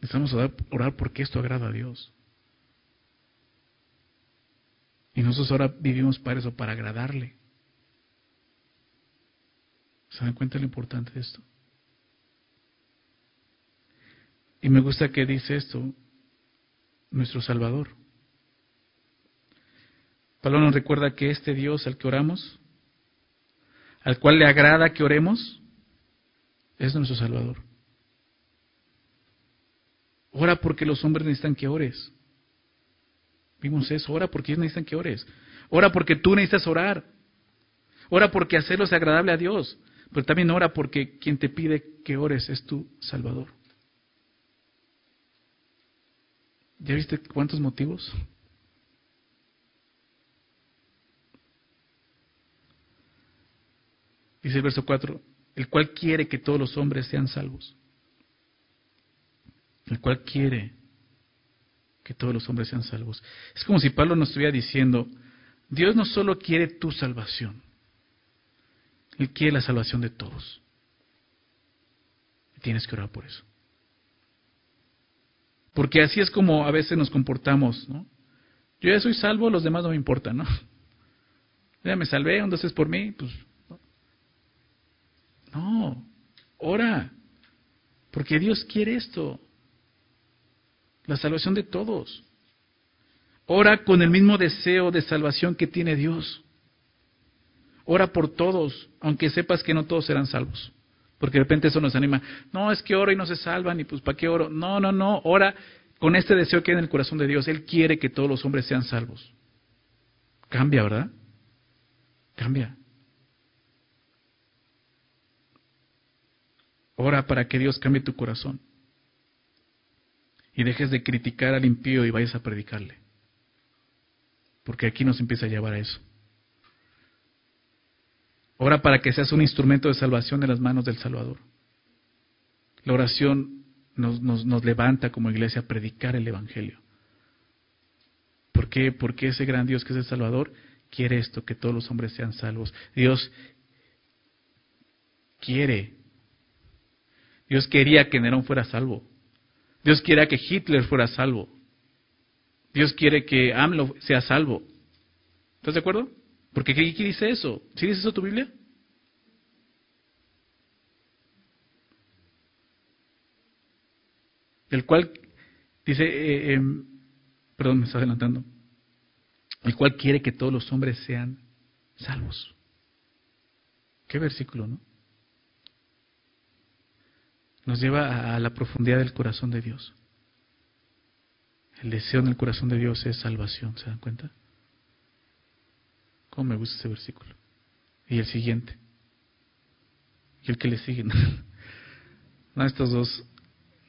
Necesitamos orar, porque esto agrada a Dios. Y nosotros ahora vivimos para eso, para agradarle. ¿Se dan cuenta lo importante de esto? Y me gusta que dice esto, nuestro Salvador. Pablo nos recuerda que este Dios al que oramos al cual le agrada que oremos, es nuestro Salvador. Ora porque los hombres necesitan que ores. Vimos eso, ora porque ellos necesitan que ores. Ora porque tú necesitas orar. Ora porque hacerlo es agradable a Dios. Pero también ora porque quien te pide que ores es tu Salvador. ¿Ya viste cuántos motivos? Dice el verso 4, el cual quiere que todos los hombres sean salvos. El cual quiere que todos los hombres sean salvos. Es como si Pablo nos estuviera diciendo, Dios no solo quiere tu salvación, Él quiere la salvación de todos. Y tienes que orar por eso. Porque así es como a veces nos comportamos, ¿no? Yo ya soy salvo, los demás no me importan, ¿no? Ya me salvé, entonces por mí, pues no, ora, porque Dios quiere esto, la salvación de todos. Ora con el mismo deseo de salvación que tiene Dios. Ora por todos, aunque sepas que no todos serán salvos. Porque de repente eso nos anima. No, es que oro y no se salvan, y pues ¿para qué oro? No, no, no, ora con este deseo que hay en el corazón de Dios. Él quiere que todos los hombres sean salvos. Cambia, ¿verdad? Cambia. Ora para que Dios cambie tu corazón. Y dejes de criticar al impío y vayas a predicarle. Porque aquí nos empieza a llevar a eso. Ora para que seas un instrumento de salvación en las manos del Salvador. La oración nos, nos, levanta como iglesia a predicar el Evangelio. ¿Por qué? Porque ese gran Dios que es el Salvador quiere esto, que todos los hombres sean salvos. Dios quiere Dios quería que Nerón fuera salvo. Dios quería que Hitler fuera salvo. Dios quiere que AMLO sea salvo. ¿Estás de acuerdo? Porque ¿qué, dice eso? ¿Sí dice eso tu Biblia? El cual dice, eh, em, perdón, me está adelantando, el cual quiere que todos los hombres sean salvos. Qué versículo, ¿no? nos lleva a la profundidad del corazón de Dios. El deseo en el corazón de Dios es salvación, ¿se dan cuenta? ¿Cómo me gusta ese versículo? Y el siguiente. Y el que le sigue. estos dos,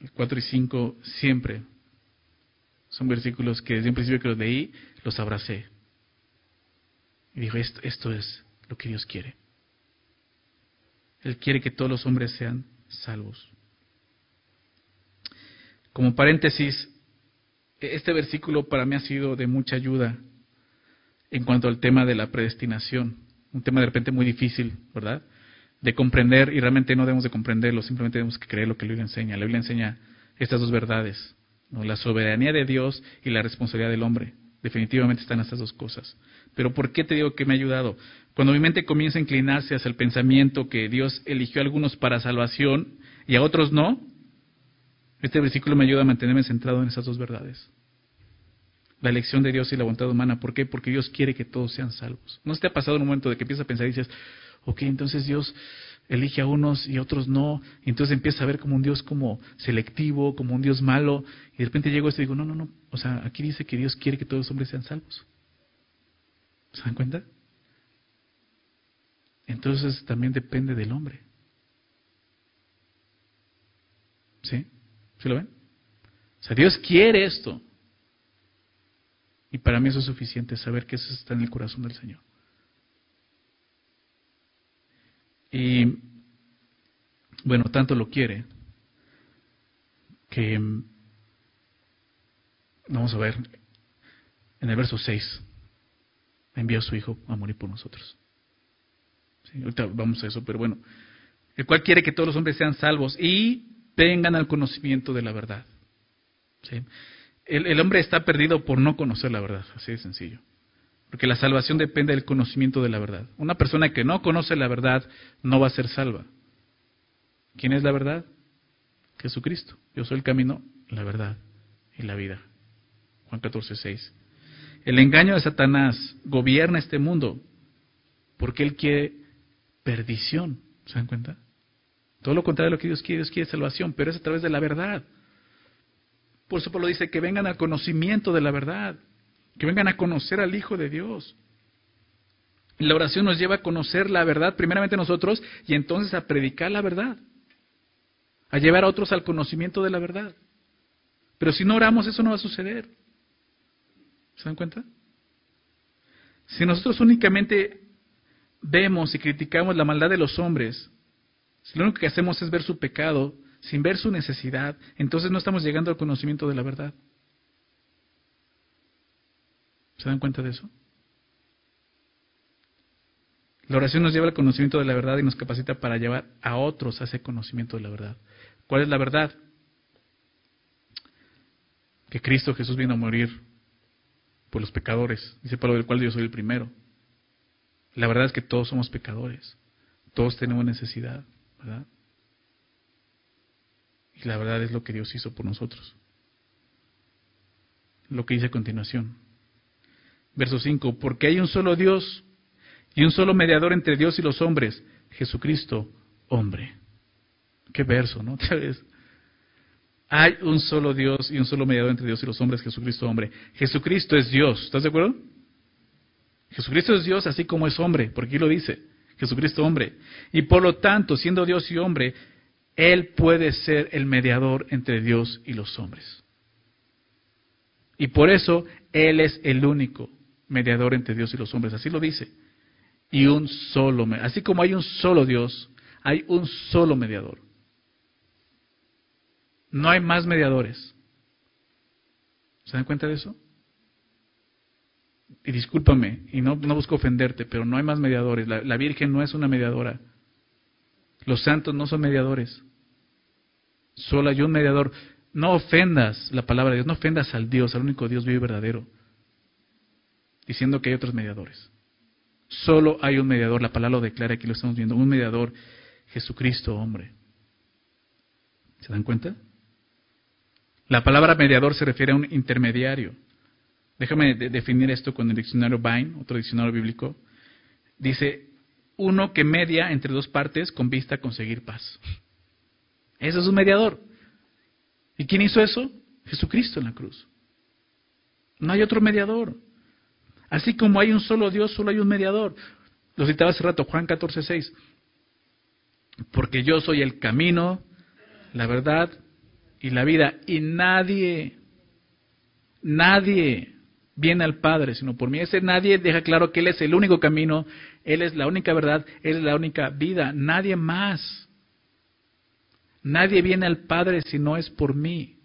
el 4 y 5, siempre Son versículos que desde un principio que los leí, los abracé. Y dijo, esto, esto es lo que Dios quiere. Él quiere que todos los hombres sean salvos. Como paréntesis, este versículo para mí ha sido de mucha ayuda en cuanto al tema de la predestinación. Un tema de repente muy difícil, ¿verdad? De comprender y realmente no debemos de comprenderlo, simplemente debemos que creer lo que la Biblia enseña. La Biblia enseña estas dos verdades, la soberanía de Dios y la responsabilidad del hombre. Definitivamente están estas dos cosas. Pero ¿por qué te digo que me ha ayudado? Cuando mi mente comienza a inclinarse hacia el pensamiento que Dios eligió a algunos para salvación y a otros no, este versículo me ayuda a mantenerme centrado en esas dos verdades. La elección de Dios y la voluntad humana. ¿Por qué? Porque Dios quiere que todos sean salvos. ¿No se te ha pasado un momento de que empiezas a pensar y dices, ok, entonces Dios elige a unos y a otros no, y entonces empieza a ver como un Dios como selectivo, como un Dios malo, y de repente llego a esto y digo, no, no, no, o sea, aquí dice que Dios quiere que todos los hombres sean salvos. ¿Se dan cuenta? Entonces también depende del hombre. ¿Sí? ¿Sí lo ven? O sea, Dios quiere esto. Y para mí eso es suficiente, saber que eso está en el corazón del Señor. Y bueno, tanto lo quiere que vamos a ver en el verso 6 envió a su hijo a morir por nosotros. ahorita vamos a eso, pero bueno, el cual quiere que todos los hombres sean salvos y vengan al conocimiento de la verdad. El, hombre está perdido por no conocer la verdad, así de sencillo. Porque la salvación depende del conocimiento de la verdad. Una persona que no conoce la verdad no va a ser salva. ¿Quién es la verdad? Jesucristo. Yo soy el camino, la verdad y la vida. Juan 14, 6. El engaño de Satanás gobierna este mundo porque él quiere perdición. ¿Se dan cuenta? Todo lo contrario de lo que Dios quiere, Dios quiere salvación, pero es a través de la verdad. Por eso Pablo dice que vengan al conocimiento de la verdad que vengan a conocer al Hijo de Dios. La oración nos lleva a conocer la verdad, primeramente nosotros, y entonces a predicar la verdad, a llevar a otros al conocimiento de la verdad. Pero si no oramos, eso no va a suceder. ¿Se dan cuenta? Si nosotros únicamente vemos y criticamos la maldad de los hombres, si lo único que hacemos es ver su pecado, sin ver su necesidad, entonces no estamos llegando al conocimiento de la verdad. ¿Se dan cuenta de eso? La oración nos lleva al conocimiento de la verdad y nos capacita para llevar a otros a ese conocimiento de la verdad. ¿Cuál es la verdad? Que Cristo Jesús vino a morir por los pecadores. Dice Pablo, del cual yo soy el primero. La verdad es que todos somos pecadores. Todos tenemos necesidad, ¿verdad? Y la verdad es lo que Dios hizo por nosotros. Lo que dice a continuación. Verso 5, porque hay un solo Dios y un solo mediador entre Dios y los hombres, Jesucristo, hombre. Qué verso, ¿no? Hay un solo Dios y un solo mediador entre Dios y los hombres, Jesucristo, hombre. Jesucristo es Dios, ¿estás de acuerdo? Jesucristo es Dios así como es hombre, porque aquí lo dice, Jesucristo hombre. Y por lo tanto, siendo Dios y hombre, Él puede ser el mediador entre Dios y los hombres. Y por eso Él es el único mediador entre Dios y los hombres, así lo dice. Y un solo, así como hay un solo Dios, hay un solo mediador. No hay más mediadores. ¿Se dan cuenta de eso? Y discúlpame, y no, no busco ofenderte, pero no hay más mediadores. La, la Virgen no es una mediadora. Los santos no son mediadores. Solo hay un mediador. No ofendas la palabra de Dios, no ofendas al Dios, al único Dios vivo y verdadero diciendo que hay otros mediadores. Solo hay un mediador, la palabra lo declara, aquí lo estamos viendo, un mediador, Jesucristo hombre. ¿Se dan cuenta? La palabra mediador se refiere a un intermediario. Déjame definir esto con el diccionario Vine, otro diccionario bíblico. Dice, uno que media entre dos partes con vista a conseguir paz. Eso es un mediador. ¿Y quién hizo eso? Jesucristo en la cruz. No hay otro mediador. Así como hay un solo Dios, solo hay un mediador. Lo citaba hace rato, Juan 14, 6. Porque yo soy el camino, la verdad y la vida. Y nadie, Nadie viene al Padre sino por mí. Ese nadie deja claro que Él es el único camino, Él es la única verdad, Él es la única vida. Nadie más. Nadie viene al Padre si no es por mí.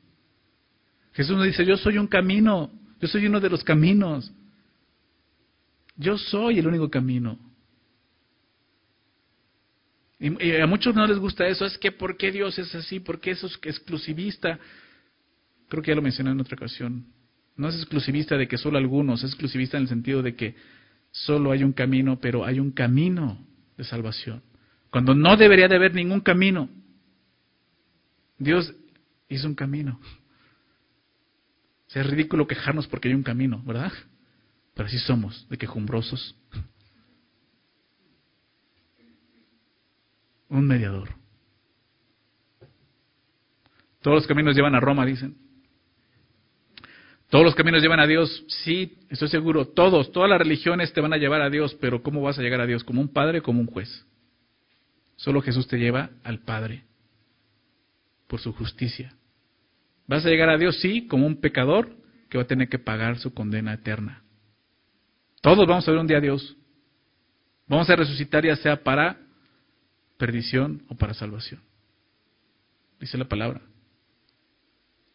Jesús nos dice, yo soy un camino, yo soy uno de los caminos. Yo soy el único camino. Y, a muchos no les gusta eso, es que ¿por qué Dios es así? ¿Por qué es exclusivista? Creo que ya lo mencioné en otra ocasión. No es exclusivista de que solo algunos, es exclusivista en el sentido de que solo hay un camino, pero hay un camino de salvación. Cuando no debería de haber ningún camino. Dios hizo un camino. es ridículo quejarnos porque hay un camino, ¿verdad? Pero así somos, de quejumbrosos. Un mediador. Todos los caminos llevan a Roma, dicen. Todos los caminos llevan a Dios, sí, estoy seguro, todos, todas las religiones te van a llevar a Dios, pero ¿cómo vas a llegar a Dios? ¿Como un padre o como un juez? Solo Jesús te lleva al Padre por su justicia. Vas a llegar a Dios, sí, como un pecador que va a tener que pagar su condena eterna. Todos vamos a ver un día a Dios. Vamos a resucitar ya sea para perdición o para salvación. Dice la palabra.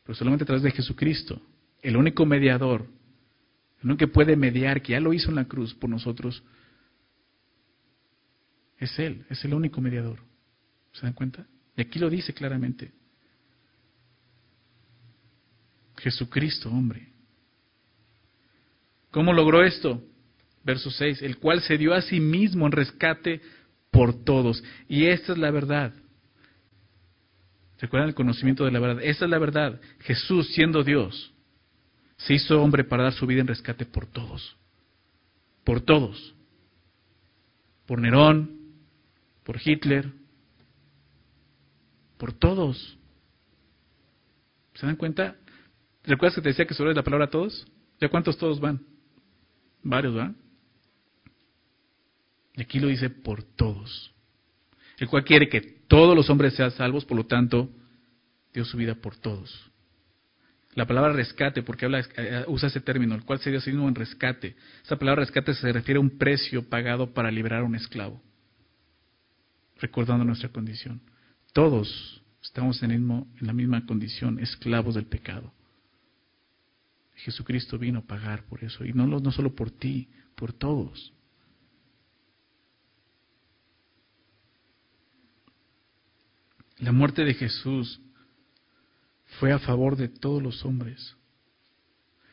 Pero solamente a través de Jesucristo, el único mediador, el único que puede mediar, que ya lo hizo en la cruz por nosotros, es Él, es el único mediador. ¿Se dan cuenta? Y aquí lo dice claramente. Jesucristo, hombre. ¿Cómo logró esto? Verso 6, el cual se dio a sí mismo en rescate por todos. Y esta es la verdad. ¿Recuerdan el conocimiento de la verdad? Esta es la verdad. Jesús, siendo Dios, se hizo hombre para dar su vida en rescate por todos. Por todos. Por Nerón, por Hitler, por todos. ¿Se dan cuenta? ¿Recuerdas que te decía que sobre la palabra todos? ¿Ya cuántos todos van? Varios, ¿verdad? Y aquí lo dice por todos. El cual quiere que todos los hombres sean salvos, por lo tanto, dio su vida por todos. La palabra rescate, porque habla, eh, usa ese término, el cual sería signo en rescate. Esa palabra rescate se refiere a un precio pagado para liberar a un esclavo, recordando nuestra condición. Todos estamos en, mismo, en la misma condición, esclavos del pecado. Jesucristo vino a pagar por eso, y no, no solo por ti, por todos. La muerte de Jesús fue a favor de todos los hombres,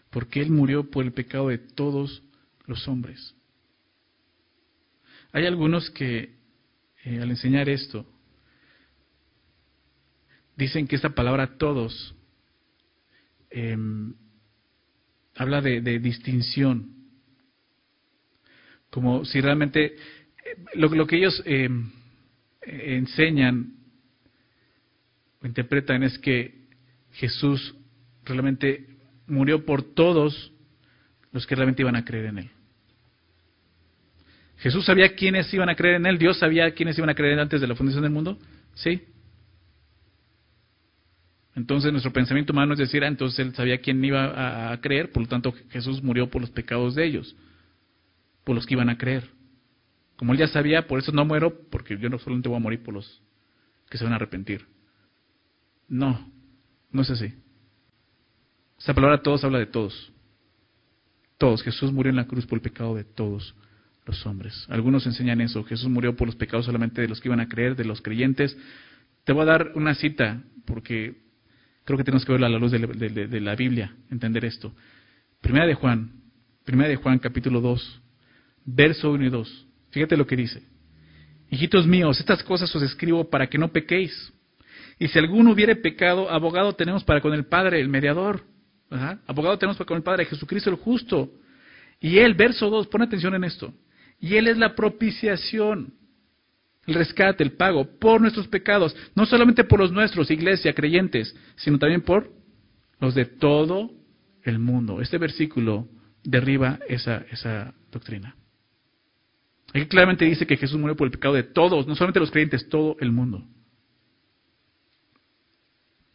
porque Él murió por el pecado de todos los hombres. Hay algunos que eh, al enseñar esto dicen que esta palabra todos em, habla de, distinción, como si realmente eh, lo, que ellos em, enseñan o interpretan es que Jesús realmente murió por todos los que realmente iban a creer en Él. Jesús sabía quiénes iban a creer en Él, Dios sabía quiénes iban a creer en Él antes de la fundación del mundo, ¿sí? Entonces nuestro pensamiento humano es decir, ah, entonces Él sabía quién iba a, creer, por lo tanto Jesús murió por los pecados de ellos, por los que iban a creer. Como Él ya sabía, por eso no muero, porque yo no solamente voy a morir por los que se van a arrepentir. No, no es así. Esa palabra todos habla de todos. Todos. Jesús murió en la cruz por el pecado de todos los hombres. Algunos enseñan eso. Jesús murió por los pecados solamente de los que iban a creer, de los creyentes. Te voy a dar una cita, porque creo que tenemos que verla a la luz de la, Biblia, entender esto. Primera de Juan, Primera de Juan capítulo 2, verso 1 y 2. Fíjate lo que dice. Hijitos míos, estas cosas os escribo para que no pequéis. Y si alguno hubiere pecado, abogado tenemos para con el Padre, el mediador. Abogado tenemos para con el Padre, Jesucristo el justo. Y Él, verso 2, pon atención en esto. Y Él es la propiciación, el rescate, el pago por nuestros pecados. No solamente por los nuestros, iglesia, creyentes, sino también por los de todo el mundo. Este versículo derriba esa, esa doctrina. Aquí claramente dice que Jesús murió por el pecado de todos, no solamente los creyentes, todo el mundo.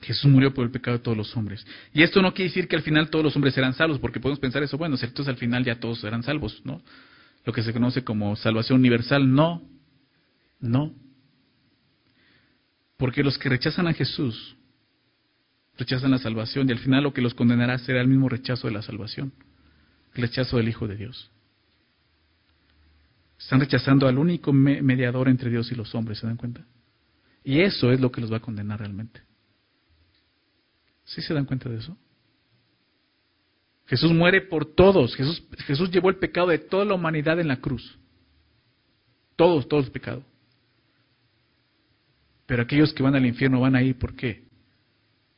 Jesús murió por el pecado de todos los hombres. Y esto no quiere decir que al final todos los hombres serán salvos, porque podemos pensar eso, bueno, entonces al final ya todos serán salvos, ¿no? Lo que se conoce como salvación universal, no, no. Porque los que rechazan a Jesús, rechazan la salvación, y al final lo que los condenará será el mismo rechazo de la salvación, el rechazo del Hijo de Dios. Están rechazando al único mediador entre Dios y los hombres, ¿se dan cuenta? Y eso es lo que los va a condenar realmente. ¿Sí se dan cuenta de eso? Jesús muere por todos. Jesús, Jesús llevó el pecado de toda la humanidad en la cruz. Todos, todos el pecado. Pero aquellos que van al infierno van ahí, ¿por qué?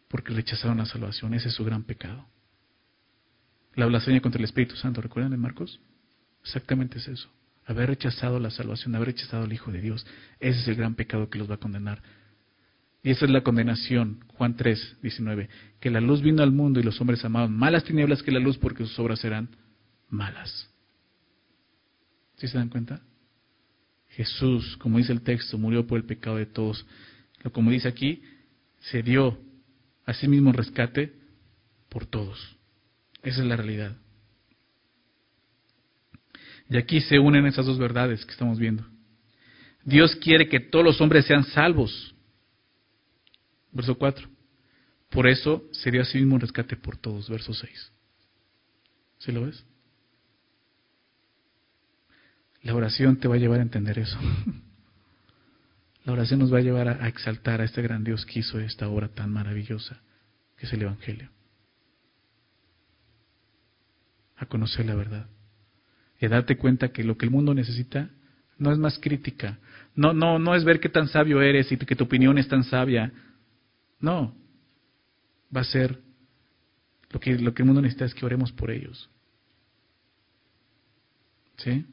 Porque rechazaron la salvación. Ese es su gran pecado. La blasfemia contra el Espíritu Santo, ¿recuerdan de Marcos? Exactamente es eso. Haber rechazado la salvación, haber rechazado al Hijo de Dios. Ese es el gran pecado que los va a condenar y esa es la condenación, Juan 3, 19, que la luz vino al mundo y los hombres amaban malas tinieblas que la luz porque sus obras eran malas. ¿Sí se dan cuenta? Jesús, como dice el texto, murió por el pecado de todos. Como dice aquí, se dio a sí mismo rescate por todos. Esa es la realidad. Y aquí se unen esas dos verdades que estamos viendo. Dios quiere que todos los hombres sean salvos. Verso 4. Por eso sería así mismo un rescate por todos. Verso 6. ¿Sí lo ves? La oración te va a llevar a entender eso. La oración nos va a llevar a, exaltar a este gran Dios que hizo esta obra tan maravillosa, que es el Evangelio. A conocer la verdad. Y a darte cuenta que lo que el mundo necesita no es más crítica. No, no, no es ver qué tan sabio eres y que tu opinión es tan sabia. No, va a ser lo que, lo que el mundo necesita es que oremos por ellos. ¿Sí?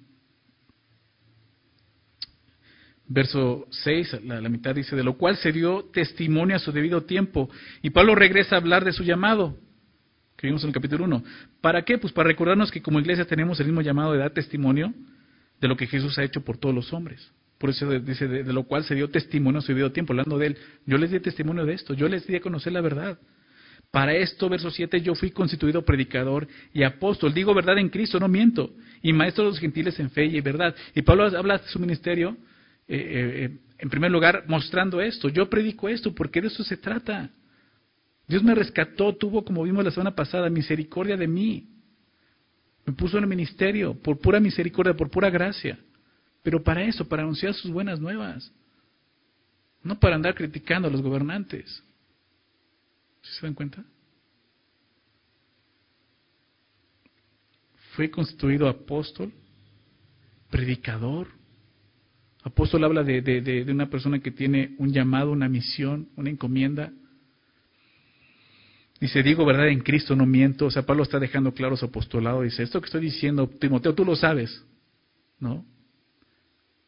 Verso 6, la, mitad dice, de lo cual se dio testimonio a su debido tiempo. Y Pablo regresa a hablar de su llamado, que vimos en el capítulo 1. ¿Para qué? Pues para recordarnos que como iglesia tenemos el mismo llamado de dar testimonio de lo que Jesús ha hecho por todos los hombres. Por eso dice, de, lo cual se dio testimonio, se dio tiempo, hablando de él. Yo les di testimonio de esto, yo les di a conocer la verdad. Para esto, verso 7, yo fui constituido predicador y apóstol. Digo verdad en Cristo, no miento. Y maestro de los gentiles en fe y verdad. Y Pablo habla de su ministerio, eh, eh, eh, en primer lugar, mostrando esto. Yo predico esto porque de eso se trata. Dios me rescató, tuvo, como vimos la semana pasada, misericordia de mí. Me puso en el ministerio por pura misericordia, por pura gracia. Pero para eso, para anunciar sus buenas nuevas. No para andar criticando a los gobernantes. ¿Sí se dan cuenta? Fue constituido apóstol, predicador. Apóstol habla de, de, de, una persona que tiene un llamado, una misión, una encomienda. Dice, digo verdad en Cristo, no miento. O sea, Pablo está dejando claro su apostolado. Dice, esto que estoy diciendo, Timoteo, tú lo sabes. ¿No?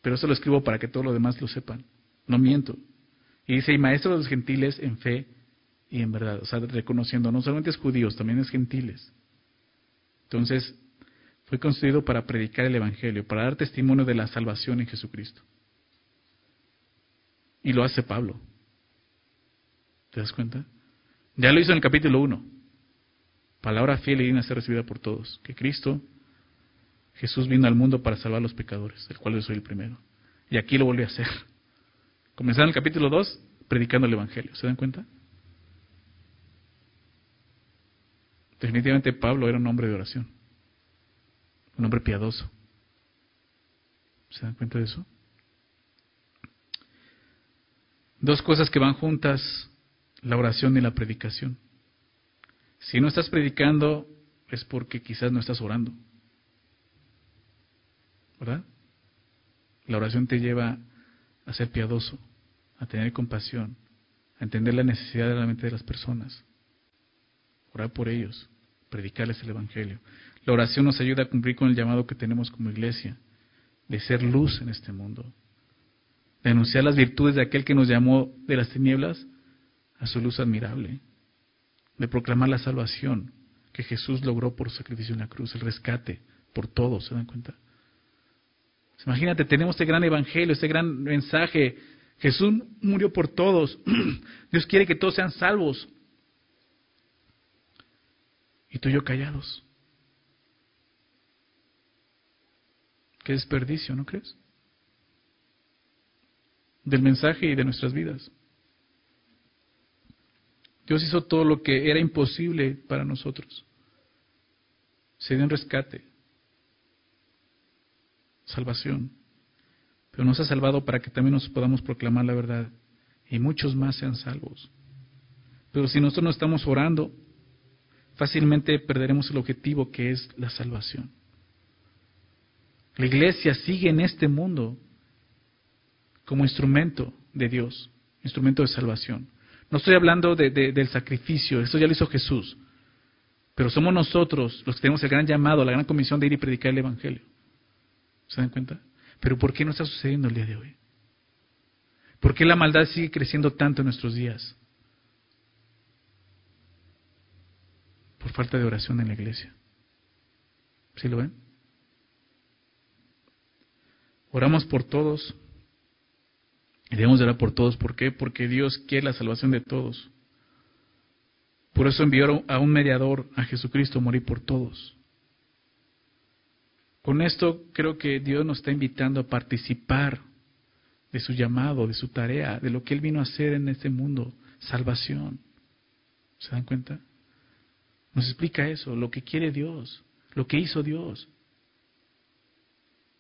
Pero eso lo escribo para que todos los demás lo sepan. No miento. Y dice, y maestro de los gentiles en fe y en verdad. O sea, reconociendo, no solamente es judíos, también es gentiles. Entonces, fue construido para predicar el Evangelio, para dar testimonio de la salvación en Jesucristo. Y lo hace Pablo. ¿Te das cuenta? Ya lo hizo en el capítulo 1. Palabra fiel y digna ser recibida por todos. Que Cristo Jesús vino al mundo para salvar a los pecadores, del cual yo soy el primero. Y aquí lo volvió a hacer. Comenzar en el capítulo 2 predicando el Evangelio. ¿Se dan cuenta? Definitivamente Pablo era un hombre de oración, un hombre piadoso. ¿Se dan cuenta de eso? Dos cosas que van juntas, la oración y la predicación. Si no estás predicando es porque quizás no estás orando. ¿Verdad? La oración te lleva a ser piadoso, a tener compasión, a entender la necesidad de la mente de las personas, orar por ellos, predicarles el Evangelio. La oración nos ayuda a cumplir con el llamado que tenemos como iglesia, de ser luz en este mundo, de anunciar las virtudes de aquel que nos llamó de las tinieblas a su luz admirable, de proclamar la salvación que Jesús logró por su sacrificio en la cruz, el rescate por todos, ¿se dan cuenta? Imagínate, tenemos este gran evangelio, este gran mensaje Jesús murió por todos. Dios quiere que todos sean salvos. Y tú y yo callados. Qué desperdicio, ¿no crees? Del mensaje y de nuestras vidas. Dios hizo todo lo que era imposible para nosotros. Se dio un rescate, salvación. Pero nos ha salvado para que también nos podamos proclamar la verdad y muchos más sean salvos. Pero si nosotros no estamos orando, fácilmente perderemos el objetivo que es la salvación. La iglesia sigue en este mundo como instrumento de Dios, instrumento de salvación. No estoy hablando de, del sacrificio, eso ya lo hizo Jesús. Pero somos nosotros los que tenemos el gran llamado, la gran comisión de ir y predicar el Evangelio. ¿Se dan cuenta? Pero ¿por qué no está sucediendo el día de hoy? ¿Por qué la maldad sigue creciendo tanto en nuestros días? Por falta de oración en la iglesia. ¿Sí lo ven? Oramos por todos, y debemos orar por todos. ¿Por qué? Porque Dios quiere la salvación de todos. Por eso envió a un mediador, a Jesucristo, a morir por todos. Con esto creo que Dios nos está invitando a participar de su llamado, de su tarea, de lo que Él vino a hacer en este mundo, salvación. ¿Se dan cuenta? Nos explica eso, lo que quiere Dios, lo que hizo Dios.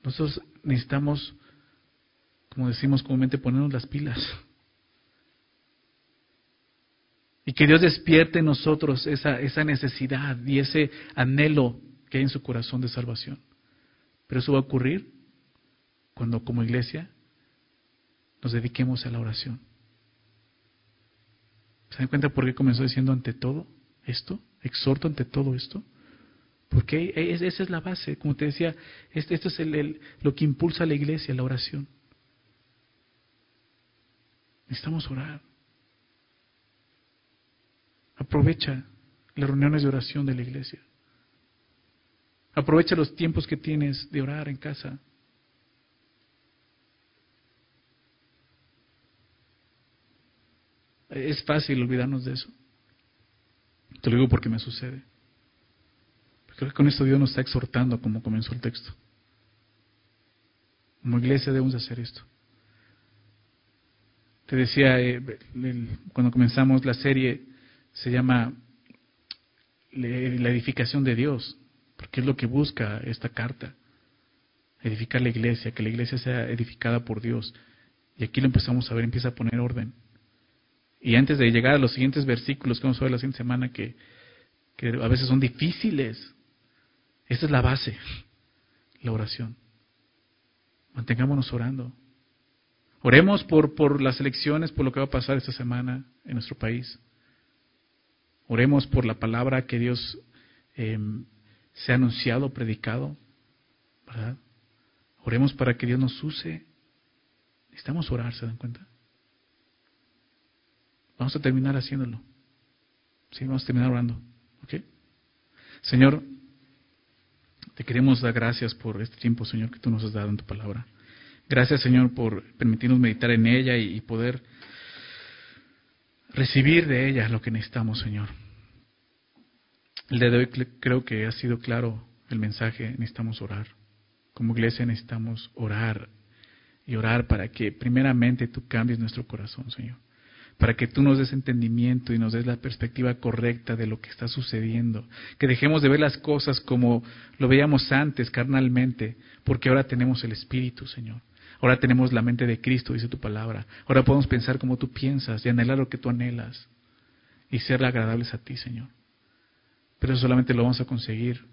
Nosotros necesitamos como decimos comúnmente, ponernos las pilas. Y que Dios despierte en nosotros esa, esa necesidad y ese anhelo que hay en su corazón de salvación. Pero eso va a ocurrir cuando como iglesia nos dediquemos a la oración. ¿Se dan cuenta por qué comenzó diciendo ante todo esto? Exhorto ante todo esto. Porque esa es la base, como te decía, esto, es el, lo que impulsa a la iglesia, la oración. Necesitamos orar. Aprovecha las reuniones de oración de la iglesia. Aprovecha los tiempos que tienes de orar en casa. Es fácil olvidarnos de eso. Te lo digo porque me sucede. Creo que con esto Dios nos está exhortando como comenzó el texto. Como iglesia debemos hacer esto. Te decía, eh, cuando comenzamos la serie, se llama la edificación de Dios, porque es lo que busca esta carta, edificar la iglesia, que la iglesia sea edificada por Dios. Y aquí lo empezamos a ver, empieza a poner orden. Y antes de llegar a los siguientes versículos que vamos a ver la siguiente semana, que, que a veces son difíciles, esta es la base, la oración. Mantengámonos orando. Oremos por, por las elecciones, por lo que va a pasar esta semana en nuestro país. Oremos por la palabra que Dios eh, se ha anunciado, predicado, ¿verdad? Oremos para que Dios nos use. Necesitamos orar, ¿se dan cuenta? Vamos a terminar haciéndolo. Sí, vamos a terminar orando. ¿Ok? Señor, te queremos dar gracias por este tiempo, Señor, que tú nos has dado en tu palabra. Gracias, Señor, por permitirnos meditar en ella y poder recibir de ella lo que necesitamos, Señor. El día de hoy creo que ha sido claro el mensaje, necesitamos orar. Como iglesia necesitamos orar y orar para que primeramente tú cambies nuestro corazón, Señor. Para que tú nos des entendimiento y nos des la perspectiva correcta de lo que está sucediendo. Que dejemos de ver las cosas como lo veíamos antes, carnalmente, porque ahora tenemos el Espíritu, Señor. Ahora tenemos la mente de Cristo, dice tu palabra. Ahora podemos pensar como tú piensas y anhelar lo que tú anhelas y ser agradables a ti, Señor. Pero eso solamente lo vamos a conseguir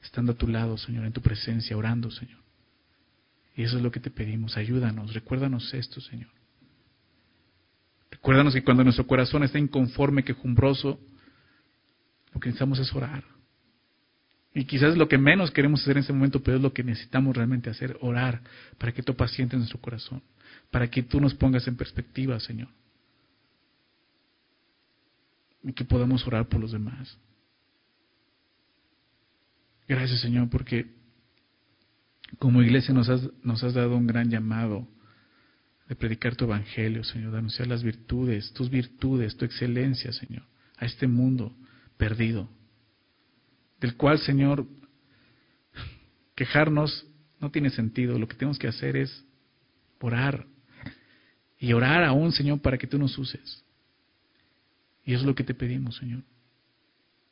estando a tu lado, Señor, en tu presencia, orando, Señor. Y eso es lo que te pedimos. Ayúdanos, recuérdanos esto, Señor. Recuérdanos que cuando nuestro corazón está inconforme, quejumbroso, lo que necesitamos es orar. Y quizás lo que menos queremos hacer en ese momento, pero es lo que necesitamos realmente hacer, orar, para que tú pacientes nuestro corazón, para que tú nos pongas en perspectiva, Señor. Y que podamos orar por los demás. Gracias, Señor, porque como iglesia nos has, nos has dado un gran llamado de predicar tu evangelio, Señor, de anunciar las virtudes, tus virtudes, tu excelencia, Señor, a este mundo perdido, del cual, Señor, quejarnos no tiene sentido. Lo que tenemos que hacer es orar y orar aún, Señor, para que tú nos uses. Y es lo que te pedimos, Señor.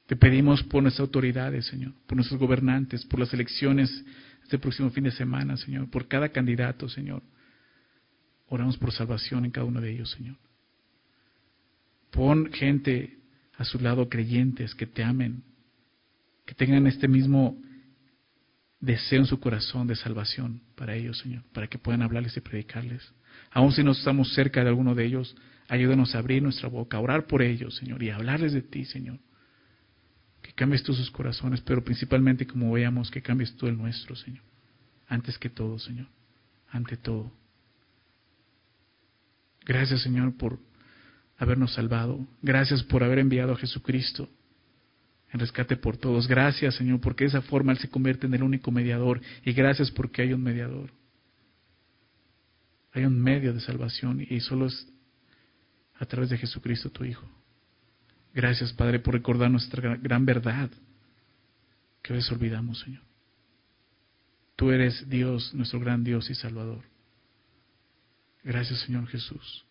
Te pedimos por nuestras autoridades, Señor, por nuestros gobernantes, por las elecciones este próximo fin de semana, Señor, por cada candidato, Señor. Oramos por salvación en cada uno de ellos, Señor. Pon gente a su lado creyentes que te amen, que tengan este mismo deseo en su corazón de salvación para ellos, Señor, para que puedan hablarles y predicarles. Aun si no estamos cerca de alguno de ellos, ayúdanos a abrir nuestra boca, a orar por ellos, Señor, y a hablarles de ti, Señor. Que cambies tú sus corazones, pero principalmente, como veamos, que cambies tú el nuestro, Señor. Antes que todo, Señor. Ante todo. Gracias, Señor, por habernos salvado. Gracias por haber enviado a Jesucristo en rescate por todos. Gracias, Señor, porque de esa forma Él se convierte en el único mediador. Y gracias porque hay un mediador. Hay un medio de salvación y solo es a través de Jesucristo, tu Hijo. Gracias, Padre, por recordar nuestra gran verdad que a olvidamos, Señor. Tú eres Dios, nuestro gran Dios y Salvador. Gracias, Señor Jesús.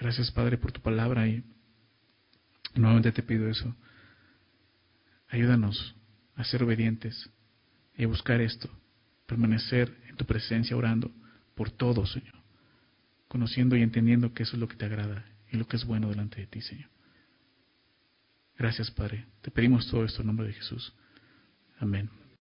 Gracias, Padre, por tu palabra y nuevamente te pido eso. Ayúdanos a ser obedientes y a buscar esto, permanecer en tu presencia orando por todo, Señor, conociendo y entendiendo que eso es lo que te agrada y lo que es bueno delante de ti, Señor. Gracias, Padre. Te pedimos todo esto en nombre de Jesús. Amén.